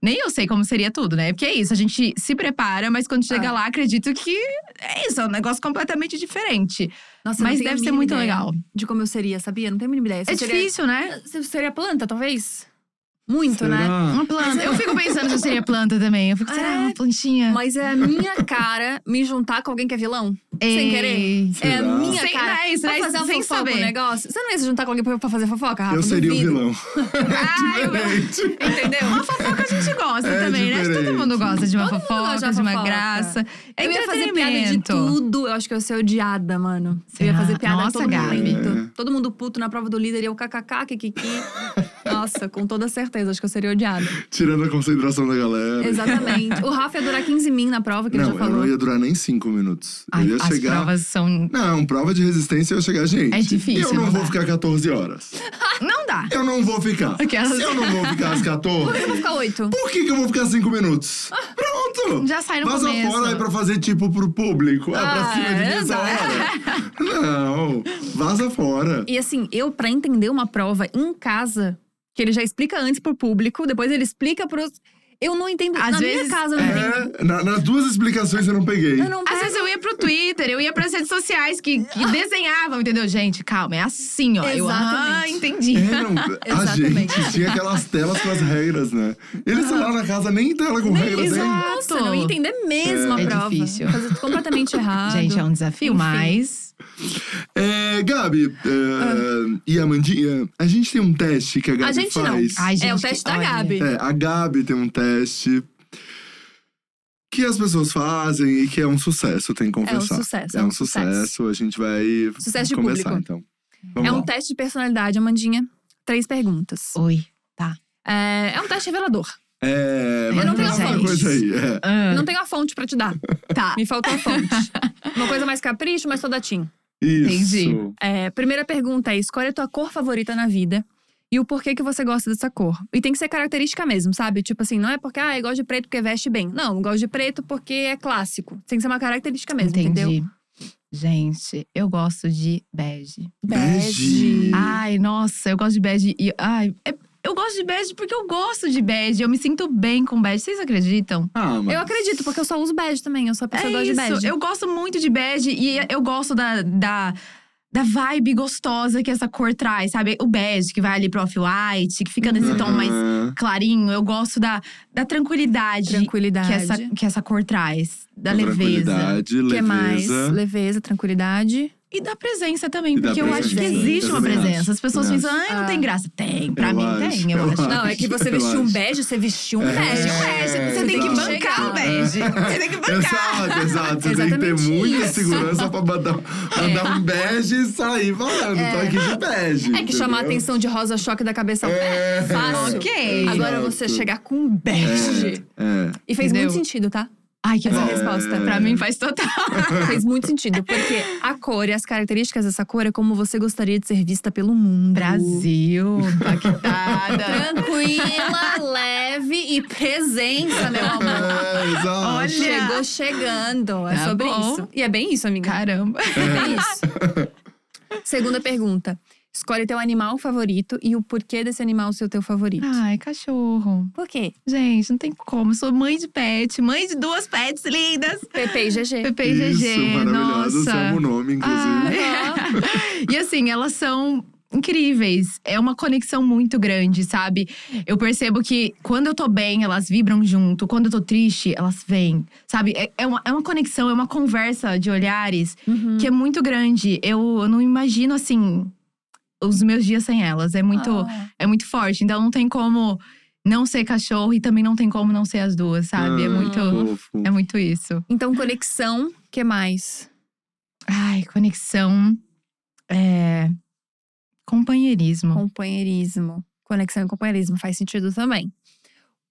Nem eu sei como seria tudo, né? Porque é isso, a gente se prepara, mas quando chega Ah. lá, acredito que é isso, é um negócio completamente diferente. Nossa, mas deve ser muito legal. De como eu seria, sabia? Não tenho a mínima ideia. É Você seria- difícil, né? Você seria planta, talvez? Muito, né? Será? Uma planta. Eu fico pensando se eu seria planta também. Eu fico, será É. uma plantinha? Mas é a minha cara me juntar com alguém que é vilão. sem querer. Ei. É a Será? minha Sem- cara. não é isso, pra não fazer um sem fofoca, saber. um negócio. Você não ia se juntar com alguém pra fazer fofoca, Rafa? Eu seria o Duvido. vilão. Ai, eu- Diferente. Entendeu? Uma fofoca a gente gosta É também, né? Acho que Todo diferente. mundo gosta de uma Todo mundo fofoca, gosta de uma uma fofoca. graça. É eu ia fazer piada de tudo. Eu acho que eu ia ser odiada, mano. Eu ia Será? fazer piada Nossa, todo Gabi. É. Todo mundo puto na prova do líder e eu kkk, kikiki. Nossa, com toda certeza, acho que eu seria odiada. Tirando a concentração da galera. Exatamente. O Rafa ia durar 15 min na prova, que ele Não, já eu falou. não ia durar nem cinco minutos. Ai, eu ia as chegar. provas são. Não, prova de resistência eu ia chegar, gente. É difícil, Eu não, não vou dá. ficar 14 horas. Não dá. Eu não vou ficar. Aquelas- Se eu não vou ficar às 14, Por que eu vou ficar 8? por que, que eu vou ficar 5 minutos? Pronto! Já sai no Vaza começo. fora aí pra fazer tipo pro público. Ah, pra Ah, cima de essa exato. hora. Não, vaza fora. E assim, eu, pra entender uma prova em casa, que ele já explica antes pro público, depois ele explica pros. Eu não entendo. Às Na vezes- minha casa, eu não entendo. É, na- nas duas explicações eu não peguei. Eu não Às vezes eu ia pro Twitter, eu ia pras redes sociais que, que desenhavam, entendeu? Gente, calma, é assim, ó. Eu, ah, Exatamente. entendi. É, não, a Exatamente. gente tinha aquelas telas com as regras, né? Eles lá na casa nem tela com regras, hein? Nossa, não ia entender mesmo É a prova. difícil. Fazer completamente errado. Gente, é um desafio, Enfim. mas. É, Gabi é, e Amandinha, a gente tem um teste que a Gabi A gente não. faz. Ai, gente, é o teste da olha. Gabi. É, a Gabi tem um teste que as pessoas fazem e que é um sucesso, tem que confessar. sucesso, É um sucesso. A gente vai Sucesso de começar, público. então. Vamos É um lá. teste de personalidade, Amandinha. Três perguntas. Oi. É, é um teste revelador. É, Eu mas não tem tenho alguma fonte. coisa aí. É. Ah, Não tenho a fonte pra te dar. tá. Me faltou a fonte. Uma coisa mais capricho, mas toda tim. Isso. Entendi. É, primeira pergunta é: escolhe a tua cor favorita na vida e o porquê que você gosta dessa cor. E tem que ser característica mesmo, sabe? Tipo assim, não é porque, ah, eu gosto de preto porque veste bem. Não, eu gosto de preto porque é clássico. Tem que ser uma característica mesmo, Entendi. entendeu? Gente, eu gosto de bege. Bege. Ai, nossa, eu gosto de bege. E, ai, é- eu gosto de bege porque eu gosto de bege. Eu me sinto bem com bege. Vocês acreditam? Ah, mas... Eu acredito, porque eu só uso bege também. Eu sou a pessoa que é gosta isso. de bege. Eu gosto muito de bege e eu gosto da, da, da vibe gostosa que essa cor traz, sabe? O bege que vai ali pro off-white, que fica nesse tom mais Aham. clarinho. Eu gosto da, da tranquilidade, Tranquilidade. que essa, que essa cor traz. Da leveza. Tranquilidade, O que leveza. mais? Leveza, tranquilidade. E da presença também, E porque eu acho que existe Eu uma presença. acho. As pessoas Eu pensam, ai, não Ah. tem graça. Tem, pra Eu mim acho, tem, eu, eu acho. acho. Não, é que você Eu vestiu um bege, você vestiu um É. bege. Um bege, você tem que bancar o bege. Você tem que bancar. Exato, exato. Você tem que ter muita isso. segurança pra mandar, mandar um bege e sair falando. Tô aqui de bege. É que chamar a entendeu? atenção de rosa choque da cabeça é, É. fácil. Ok. Agora você chegar com um bege. É. E fez Entendeu? muito sentido, tá? Ai, que Essa bom. resposta. Pra mim faz total. Fez muito sentido. Porque a cor e as características dessa cor é como você gostaria de ser vista pelo mundo. Brasil, impactada. Tranquila, leve e presença, meu amor. É, exato. Olha. Chegou chegando. É Tá sobre bom. isso. E é bem isso, amiga. Caramba. É bem isso. Segunda pergunta. Escolhe teu animal favorito e o porquê desse animal ser o teu favorito. Ai, cachorro. Por quê? Gente, não tem como. Eu sou mãe de pet, mãe de duas pets lindas. Pepe e GG. Pepe e Isso, GG. maravilhosa. Nossa. Amo o nome, inclusive. Aham. E assim, elas são incríveis. É uma conexão muito grande, sabe? Eu percebo que quando eu tô bem, elas vibram junto. Quando eu tô triste, elas vêm. Sabe? É, é, uma, é uma conexão, é uma conversa de olhares Uhum. que é muito grande. Eu, eu não imagino, assim, os meus dias sem elas. É muito, Ah. é muito forte. Então não tem como não ser cachorro e também não tem como não ser as duas, sabe? é Ah, muito. Fofo. É muito isso. Então, conexão, que mais? Ai, conexão. É. Companheirismo. Companheirismo. Conexão e companheirismo faz sentido também.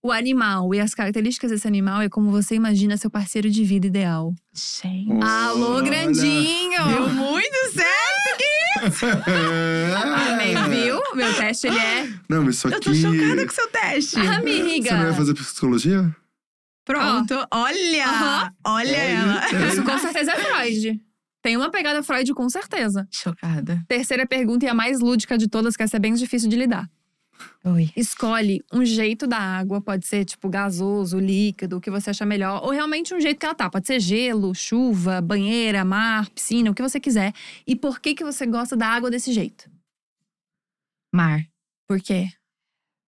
O animal e as características desse animal é como você imagina seu parceiro de vida ideal. Gente. Alô, grandinho! Deu muito certo! Amei, É. viu? Meu teste, ele é… Não, mas isso aqui. Eu tô chocada com o seu teste. Amiga! Você não vai fazer psicologia? Pronto, olha! Aham. Olha ela. Isso com certeza é Freud. Tem uma pegada Freud, com certeza. Chocada. Terceira pergunta e a mais lúdica de todas, que essa é bem difícil de lidar. Oi. Escolhe um jeito da água, pode ser tipo gasoso, líquido, o que você achar melhor, ou realmente um jeito que ela tá. Pode ser gelo, chuva, banheira, mar, piscina, o que você quiser. E por que que você gosta da água desse jeito? Mar. Por quê?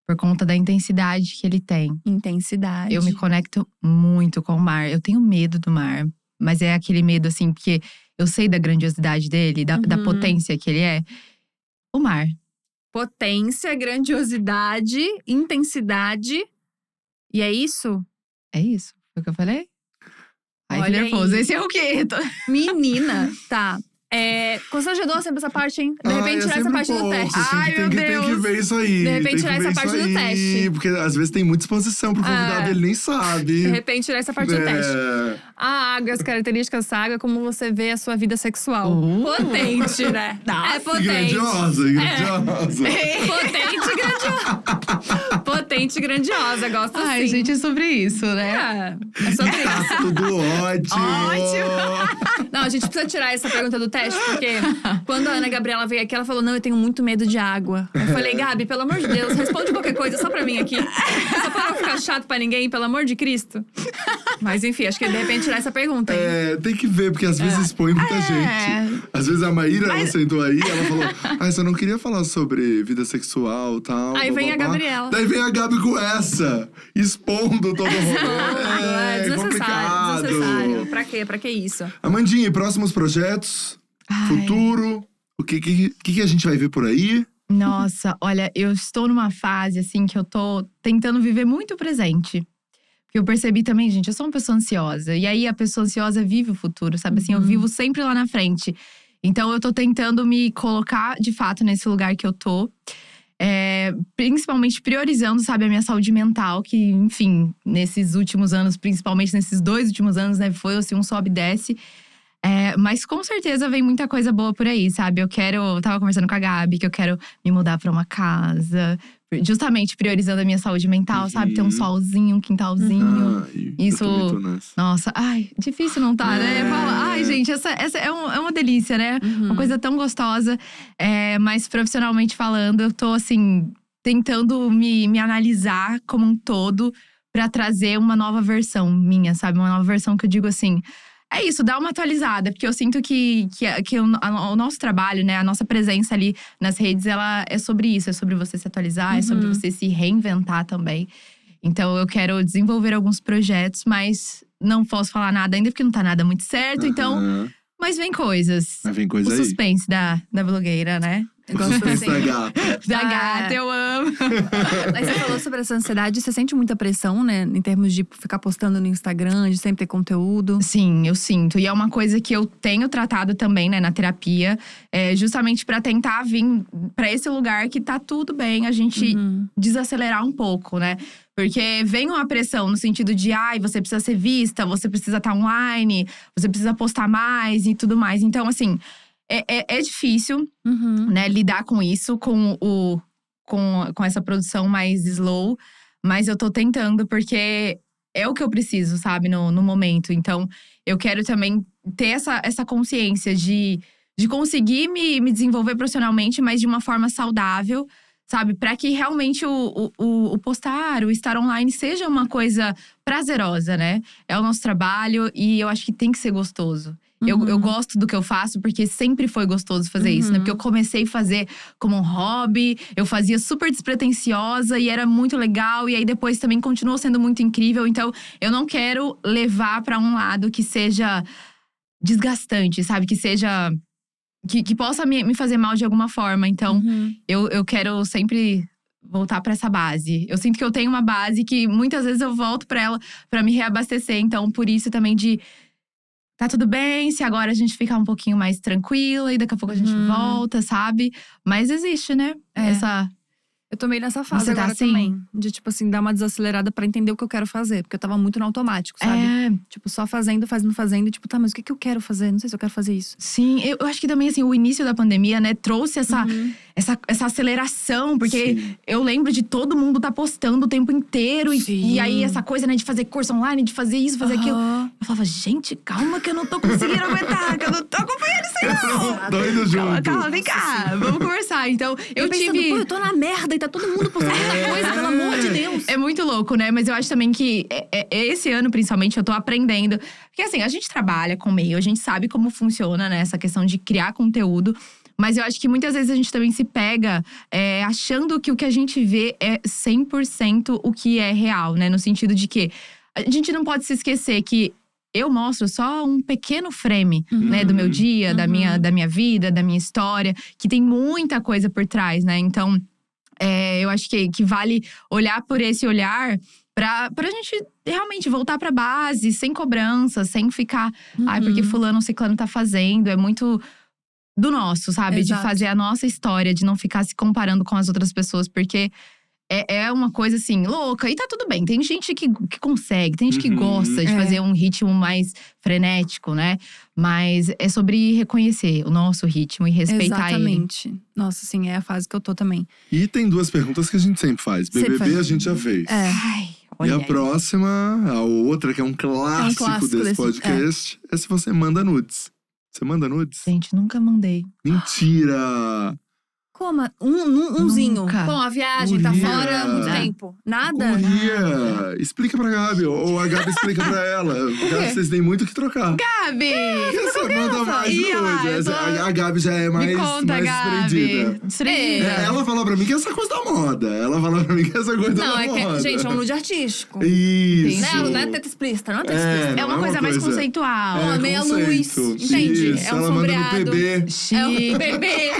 Por conta da intensidade que ele tem. Intensidade. Eu me conecto muito com o mar. Eu tenho medo do mar. Mas é aquele medo, assim, porque eu sei da grandiosidade dele, da, da Uhum. potência que ele é. O mar. Potência, grandiosidade, intensidade. E é isso? É isso. Foi o que eu falei? Ai, Olha nervoso. aí. Esse é o quê? Tô- Menina, tá. É, constrangedor sempre essa parte, hein? De Ah, repente é tirar essa parte do teste. Ai, meu que, tem que Deus. ver isso aí. De repente tirar essa parte do teste. Porque às vezes tem muita exposição pro convidado, É. ele nem sabe. De repente tirar essa parte do teste. É. A água, as características dessa água, como você vê a sua vida sexual. Uh. Potente, né? Nossa, é potente. Grandiosa, grandiosa. Potente e grandiosa. Potente e grandiosa, gosto Ai, assim. gente, é sobre isso, né? É, é sobre isso. Tá tudo ótimo. Ótimo. Não, a gente precisa tirar essa pergunta do teste, porque quando a Ana Gabriela veio aqui, ela falou: Não, eu tenho muito medo de água. Eu falei, Gabi, pelo amor de Deus, responde qualquer coisa só pra mim aqui. Só pra não ficar chato pra ninguém, pelo amor de Cristo. Mas enfim, acho que de repente tirar essa pergunta. Hein? É, tem que ver, porque às vezes expõe muita É. gente. Às vezes a Maíra, ela sentou aí, ela falou: Ah, você não queria falar sobre vida sexual e tal. Aí blá, vem blá, a blá." Gabriela. Daí vem a Gabi com essa, expondo todo o rolê. é, É, desnecessário, complicado. desnecessário. Pra quê? Pra que isso? Amandinha, e próximos projetos? Ai. Futuro? O que, que, que, a gente vai ver por aí? Nossa, olha, eu estou numa fase assim que eu tô tentando viver muito o presente. Porque eu percebi também, gente, eu sou uma pessoa ansiosa. E aí a pessoa ansiosa vive o futuro, sabe? Assim, eu Uhum. vivo sempre lá na frente. Então eu tô tentando me colocar de fato nesse lugar que eu tô. É, principalmente priorizando, sabe, a minha saúde mental, que, enfim, nesses últimos anos, principalmente nesses dois últimos anos, né, foi assim, um sobe e desce. É, mas com certeza vem muita coisa boa por aí, sabe? Eu quero. Eu tava conversando com a Gabi que eu quero me mudar pra uma casa, justamente priorizando a minha saúde mental, sabe? Ter um Uhum. solzinho, um quintalzinho. Ai, Isso- tô nessa. Nossa, ai, difícil não tá, né? É. Fala, ai, gente, essa, essa é, um- é uma delícia, né? Uhum. Uma coisa tão gostosa. É, mas profissionalmente falando, eu tô assim, tentando me, me analisar como um todo pra trazer uma nova versão minha, sabe? Uma nova versão que eu digo assim. É isso, dá uma atualizada, porque eu sinto que, que, que o, a- o nosso trabalho, né, a nossa presença ali nas redes, ela é sobre isso, é sobre você se atualizar, é sobre Uhum. você se reinventar também. Então eu quero desenvolver alguns projetos, mas não posso falar nada ainda, porque não tá nada muito certo. Então, Aham. mas vem coisas. Mas vem O coisa aí. suspense da, da blogueira, né? Eu gosto suspense da assim. gata. Da Ah, gata, é. eu amo. Mas você falou sobre essa ansiedade, você sente muita pressão, né? Em termos de ficar postando no Instagram, de sempre ter conteúdo. Sim, eu sinto. E é uma coisa que eu tenho tratado também, né, na terapia, é, justamente pra tentar vir pra esse lugar que tá tudo bem, a gente Uhum. desacelerar um pouco, né? Porque vem uma pressão no sentido de, ai, você precisa ser vista, você precisa estar online, você precisa postar mais e tudo mais. Então, assim, é, é, é difícil, Uhum. né, lidar com isso, com o com, com essa produção mais slow, mas eu tô tentando porque é o que eu preciso, sabe, no, no momento. Então, eu quero também ter essa, essa consciência de, de conseguir me, me desenvolver profissionalmente, mas de uma forma saudável, sabe? Para que realmente o, o, o- o postar, o estar online seja uma coisa prazerosa, né? É o nosso trabalho e eu acho que tem que ser gostoso. Eu, Uhum. eu gosto do que eu faço porque sempre foi gostoso fazer isso, né? Uhum. Porque eu comecei a fazer como um hobby, eu fazia super despretensiosa e era muito legal. E aí depois também continuou sendo muito incrível. Então, eu não quero levar pra um lado que seja desgastante, sabe? Que seja. Que, que possa me, me fazer mal de alguma forma. Então, Uhum. eu, eu quero sempre voltar pra essa base. Eu sinto que eu tenho uma base que muitas vezes eu volto pra ela pra me reabastecer. Então, por isso também de tá tudo bem, se agora a gente ficar um pouquinho mais tranquila e daqui a pouco a gente Uhum. volta, sabe? Mas existe, né? É. Essa Eu tô meio nessa fase Você tá assim? também. De, tipo assim, dar uma desacelerada pra entender o que eu quero fazer. Porque eu tava muito no automático, sabe? é, Tipo, só fazendo, fazendo, fazendo. E tipo, tá, mas o que, que eu quero fazer? Não sei se eu quero fazer isso. sim, eu, eu acho que também assim, o início da pandemia, né, trouxe essa Uhum. essa, essa aceleração, porque Sim. eu lembro de todo mundo tá postando o tempo inteiro e, Sim. e aí essa coisa, né, de fazer curso online, de fazer isso, fazer aquilo. Aham. Eu falava, gente, calma que eu não tô conseguindo aguentar, que eu não tô acompanhando isso aí não. Tô indo junto. Calma, calma, vem cá, vamos conversar. Então, eu, Eu pensando, tive. pô, eu tô na merda tá todo mundo postando tanta coisa, pelo amor de Deus. É muito louco, né? Mas eu acho também que é- é- é esse ano, principalmente, eu tô aprendendo. Porque assim, a gente trabalha com meio, a gente sabe como funciona, né? Essa questão de criar conteúdo. Mas eu acho que muitas vezes a gente também se pega é, achando que o que a gente vê é 100% o que é real, né? No sentido de que a gente não pode se esquecer que eu mostro só um pequeno frame, né, do meu dia, da, Uhum. minha, da minha vida, da minha história, que tem muita coisa por trás, né? Então, é, eu acho que, que vale olhar por esse olhar pra, pra gente realmente voltar pra base, sem cobrança, sem ficar, ai, porque Uhum. fulano, ciclano tá fazendo. É muito do nosso, sabe? Exato. De fazer a nossa história, de não ficar se comparando com as outras pessoas, porque. É, é uma coisa assim, louca. E tá tudo bem. Tem gente que, que consegue, tem gente que Uhum. gosta de É. fazer um ritmo mais frenético, né? Mas é sobre reconhecer o nosso ritmo e respeitar ele. Exatamente. Nossa, sim, é a fase que eu tô também. E tem duas perguntas que a gente sempre faz. Sempre BBB faz. a gente já fez. É. Ai, E olha a aí. próxima, a outra, que é um clássico, clássico desse desse- podcast, é. se você manda nudes. Você manda nudes? Gente, nunca mandei. Mentira! Como? Um, um, umzinho. Nunca. Bom, a viagem, tá fora há muito tempo. Nada? Guria! Explica pra Gabi, ou a Gabi explica pra ela. Porque vocês têm muito o que trocar. Gabi! Você manda mais Ih, lá, eu tô- A a Gabi já é mais, Me conta, mais Gabi. desprendida. Desprendida. É, ela fala pra mim que essa coisa da moda. Ela fala pra mim que essa coisa Não, da é moda. que, gente, é um nude artístico. Isso. Né? Não é teta explícita, não é teta É, explícita. É uma não coisa mais conceitual. Uma meia luz, entende? Isso, É um ela manda no sombreado. PB. Chique. É um bebê.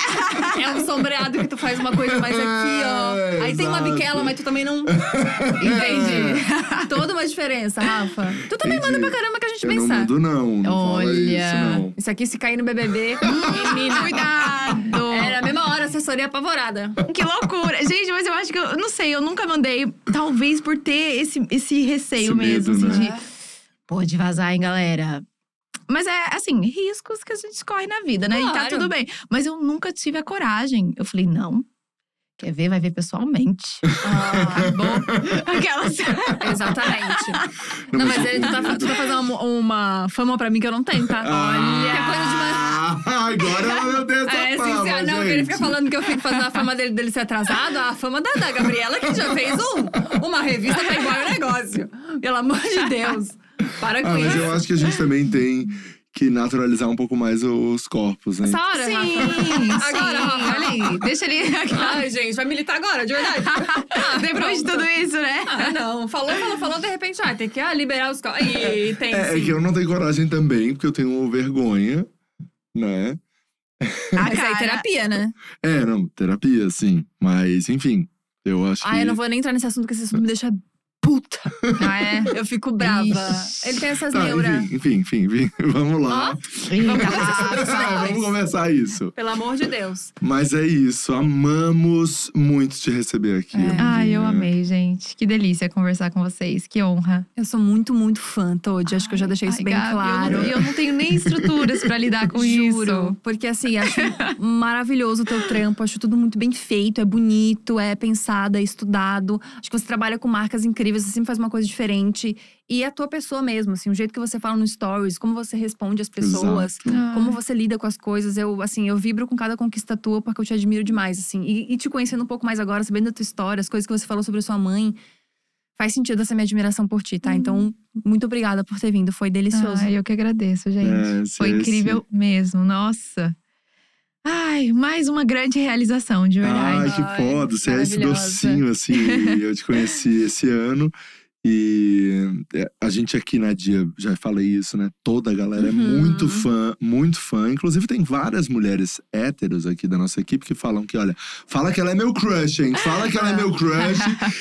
é um sombreado que tu faz uma coisa mais aqui, ó. É, Aí tem uma exato. biquela, mas tu também não. É. Entende? Toda uma diferença, Rafa. Tu também Entendi. manda pra caramba que a gente Eu não pensar. mando, não. Não fala Olha. isso, não. Isso aqui, se cair no BBB, menina. Cuidado! Era a mesma hora, assessoria apavorada. Que loucura. Gente, mas eu acho que eu eu não sei, eu nunca mandei. Talvez por ter esse, esse receio Esse mesmo, medo, assim, né? de. Pode vazar, hein, galera. Mas é assim, riscos que a gente corre na vida, né? E tá Claro. tudo bem. Mas eu nunca tive a coragem. Eu falei, não. Quer ver? Vai ver pessoalmente. Acabou. Aquelas. Exatamente. Não, Não, mas mas ele, tu, tá, tu tá fazendo uma, uma fama pra mim que eu não tenho, tá? Ah, Que é coisa de uma- Agora ela meu Deus essa É, fama, sim. Não, ele fica falando que eu fico fazendo a fama dele, dele ser atrasado. A fama da, da Gabriela, que já fez um, uma revista pra igual o negócio. Pelo amor de Deus. Para com Ah, mas isso. eu acho que a gente também tem que naturalizar um pouco mais os corpos, né? Essa hora, Sim, Rafa. sim. Agora, Rafa. Olha aí. Deixa ele. Ai, gente, vai militar agora, de verdade. Ah, Depois de tudo isso, né? Ah, não. Falou, falou, falou, de repente, ah, tem que ah, liberar os corpos. E tem É, é sim. que eu não tenho coragem também, porque eu tenho vergonha, né? A Mas aí, cara- terapia, né? É, não, terapia, sim. Mas, enfim, eu acho que. Ah, eu não vou nem entrar nesse assunto, porque esse assunto me deixa puta. Ah, é? Eu fico brava. Ixi. Ele tem essas Tá, neuras. enfim, enfim, enfim. Vamos lá. Eita, Ah, vamos conversar isso. Pelo amor de Deus. Mas é isso, amamos muito te receber aqui. É. Ai, eu amei, gente. Que delícia conversar com vocês. Que honra. Eu sou muito, muito fã, Todd. Acho que eu já deixei isso Ai, bem Gabi, claro. E eu, não- eu não tenho nem estruturas pra lidar com Juro. isso. Porque assim, acho maravilhoso o teu trampo. Acho tudo muito bem feito, é bonito, é pensado, é estudado. Acho que você trabalha com marcas incríveis, você sempre faz uma coisa diferente. E é a tua pessoa mesmo, assim, o jeito que você fala no stories, como você responde às pessoas. Exato. Como você lida com as coisas, eu, assim, eu vibro com cada conquista tua porque eu te admiro demais, assim. E, e te conhecendo um pouco mais agora, sabendo da tua história, as coisas que você falou sobre a sua mãe, faz sentido essa minha admiração por ti, tá? Então, muito obrigada por ter vindo, foi delicioso. Ai, eu que agradeço, gente. É, Foi esse- incrível mesmo. Nossa. Ai, mais uma grande realização, de verdade. Ai, que Ai, foda. Você é esse docinho, assim. eu te conheci esse ano. E é, a gente aqui na Dia, já falei isso, né? Toda a galera é Uhum. muito fã, muito fã. Inclusive, tem várias mulheres héteros aqui da nossa equipe que falam que, olha, fala que ela é meu crush, hein? Fala que ela é meu crush,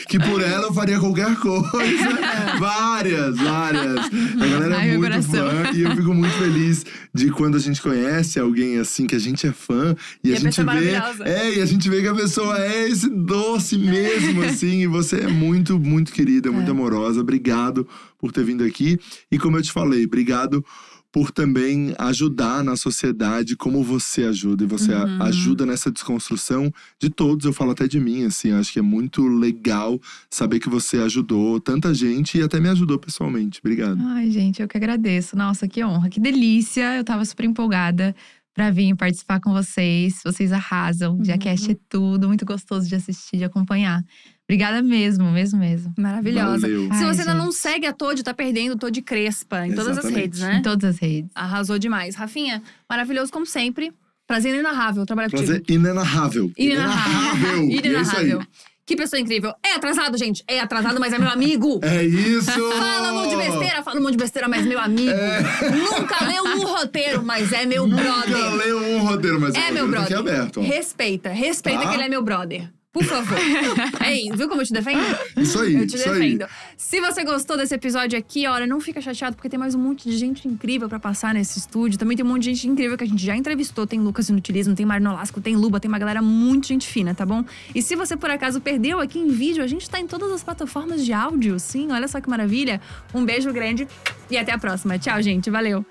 que por ela eu faria qualquer coisa. várias, várias. A galera Ai, é muito fã. E eu fico muito feliz de quando a gente conhece alguém assim, que a gente é fã. E, E a a gente é vê. É, e a gente vê que a pessoa é esse doce mesmo, assim. E você é muito, muito querida, muito É. amorosa. Obrigado por ter vindo aqui. E como eu te falei, obrigado por também ajudar na sociedade como você ajuda. E você Uhum. ajuda nessa desconstrução de todos. Eu falo até de mim, assim. Acho que é muito legal saber que você ajudou tanta gente e até me ajudou pessoalmente. Obrigado. Ai, gente, eu que agradeço. Nossa, que honra, que delícia. Eu tava super empolgada pra vir participar com vocês. Vocês arrasam. Uhum. Diacast é tudo, muito gostoso de assistir, de acompanhar. Obrigada mesmo, mesmo, mesmo. Maravilhosa. Valeu. Se Ai, você ainda gente. não segue a Todd, tá perdendo Todd Crespa em todas as Exatamente. redes, né? Em todas as redes. Arrasou demais. Rafinha, maravilhoso como sempre. Prazer inenarrável trabalhar Prazer contigo. inenarrável. Inenarrável. E é. Inenarrável. Que pessoa incrível. É atrasado, gente. É atrasado, mas é meu amigo. É isso! Fala um monte de besteira, fala um monte de besteira, mas meu amigo. Nunca leu um roteiro, mas é meu Nunca brother. leu um roteiro, mas É o meu tá brother. aqui aberto. ó. Respeita, respeita Tá? que ele é meu brother. Por favor. é isso. Viu como eu te defendo? Isso aí, Eu te isso aí. defendo. Se você gostou desse episódio aqui, olha, não fica chateado, porque tem mais um monte de gente incrível pra passar nesse estúdio. Também tem um monte de gente incrível que a gente já entrevistou. Tem Lucas Inutilismo, tem Marino Lasco, tem Luba, tem uma galera muito gente fina, tá bom? E se você por acaso perdeu aqui em vídeo, a gente tá em todas as plataformas de áudio, sim. Olha só que maravilha. Um beijo grande e até a próxima. Tchau, gente. Valeu.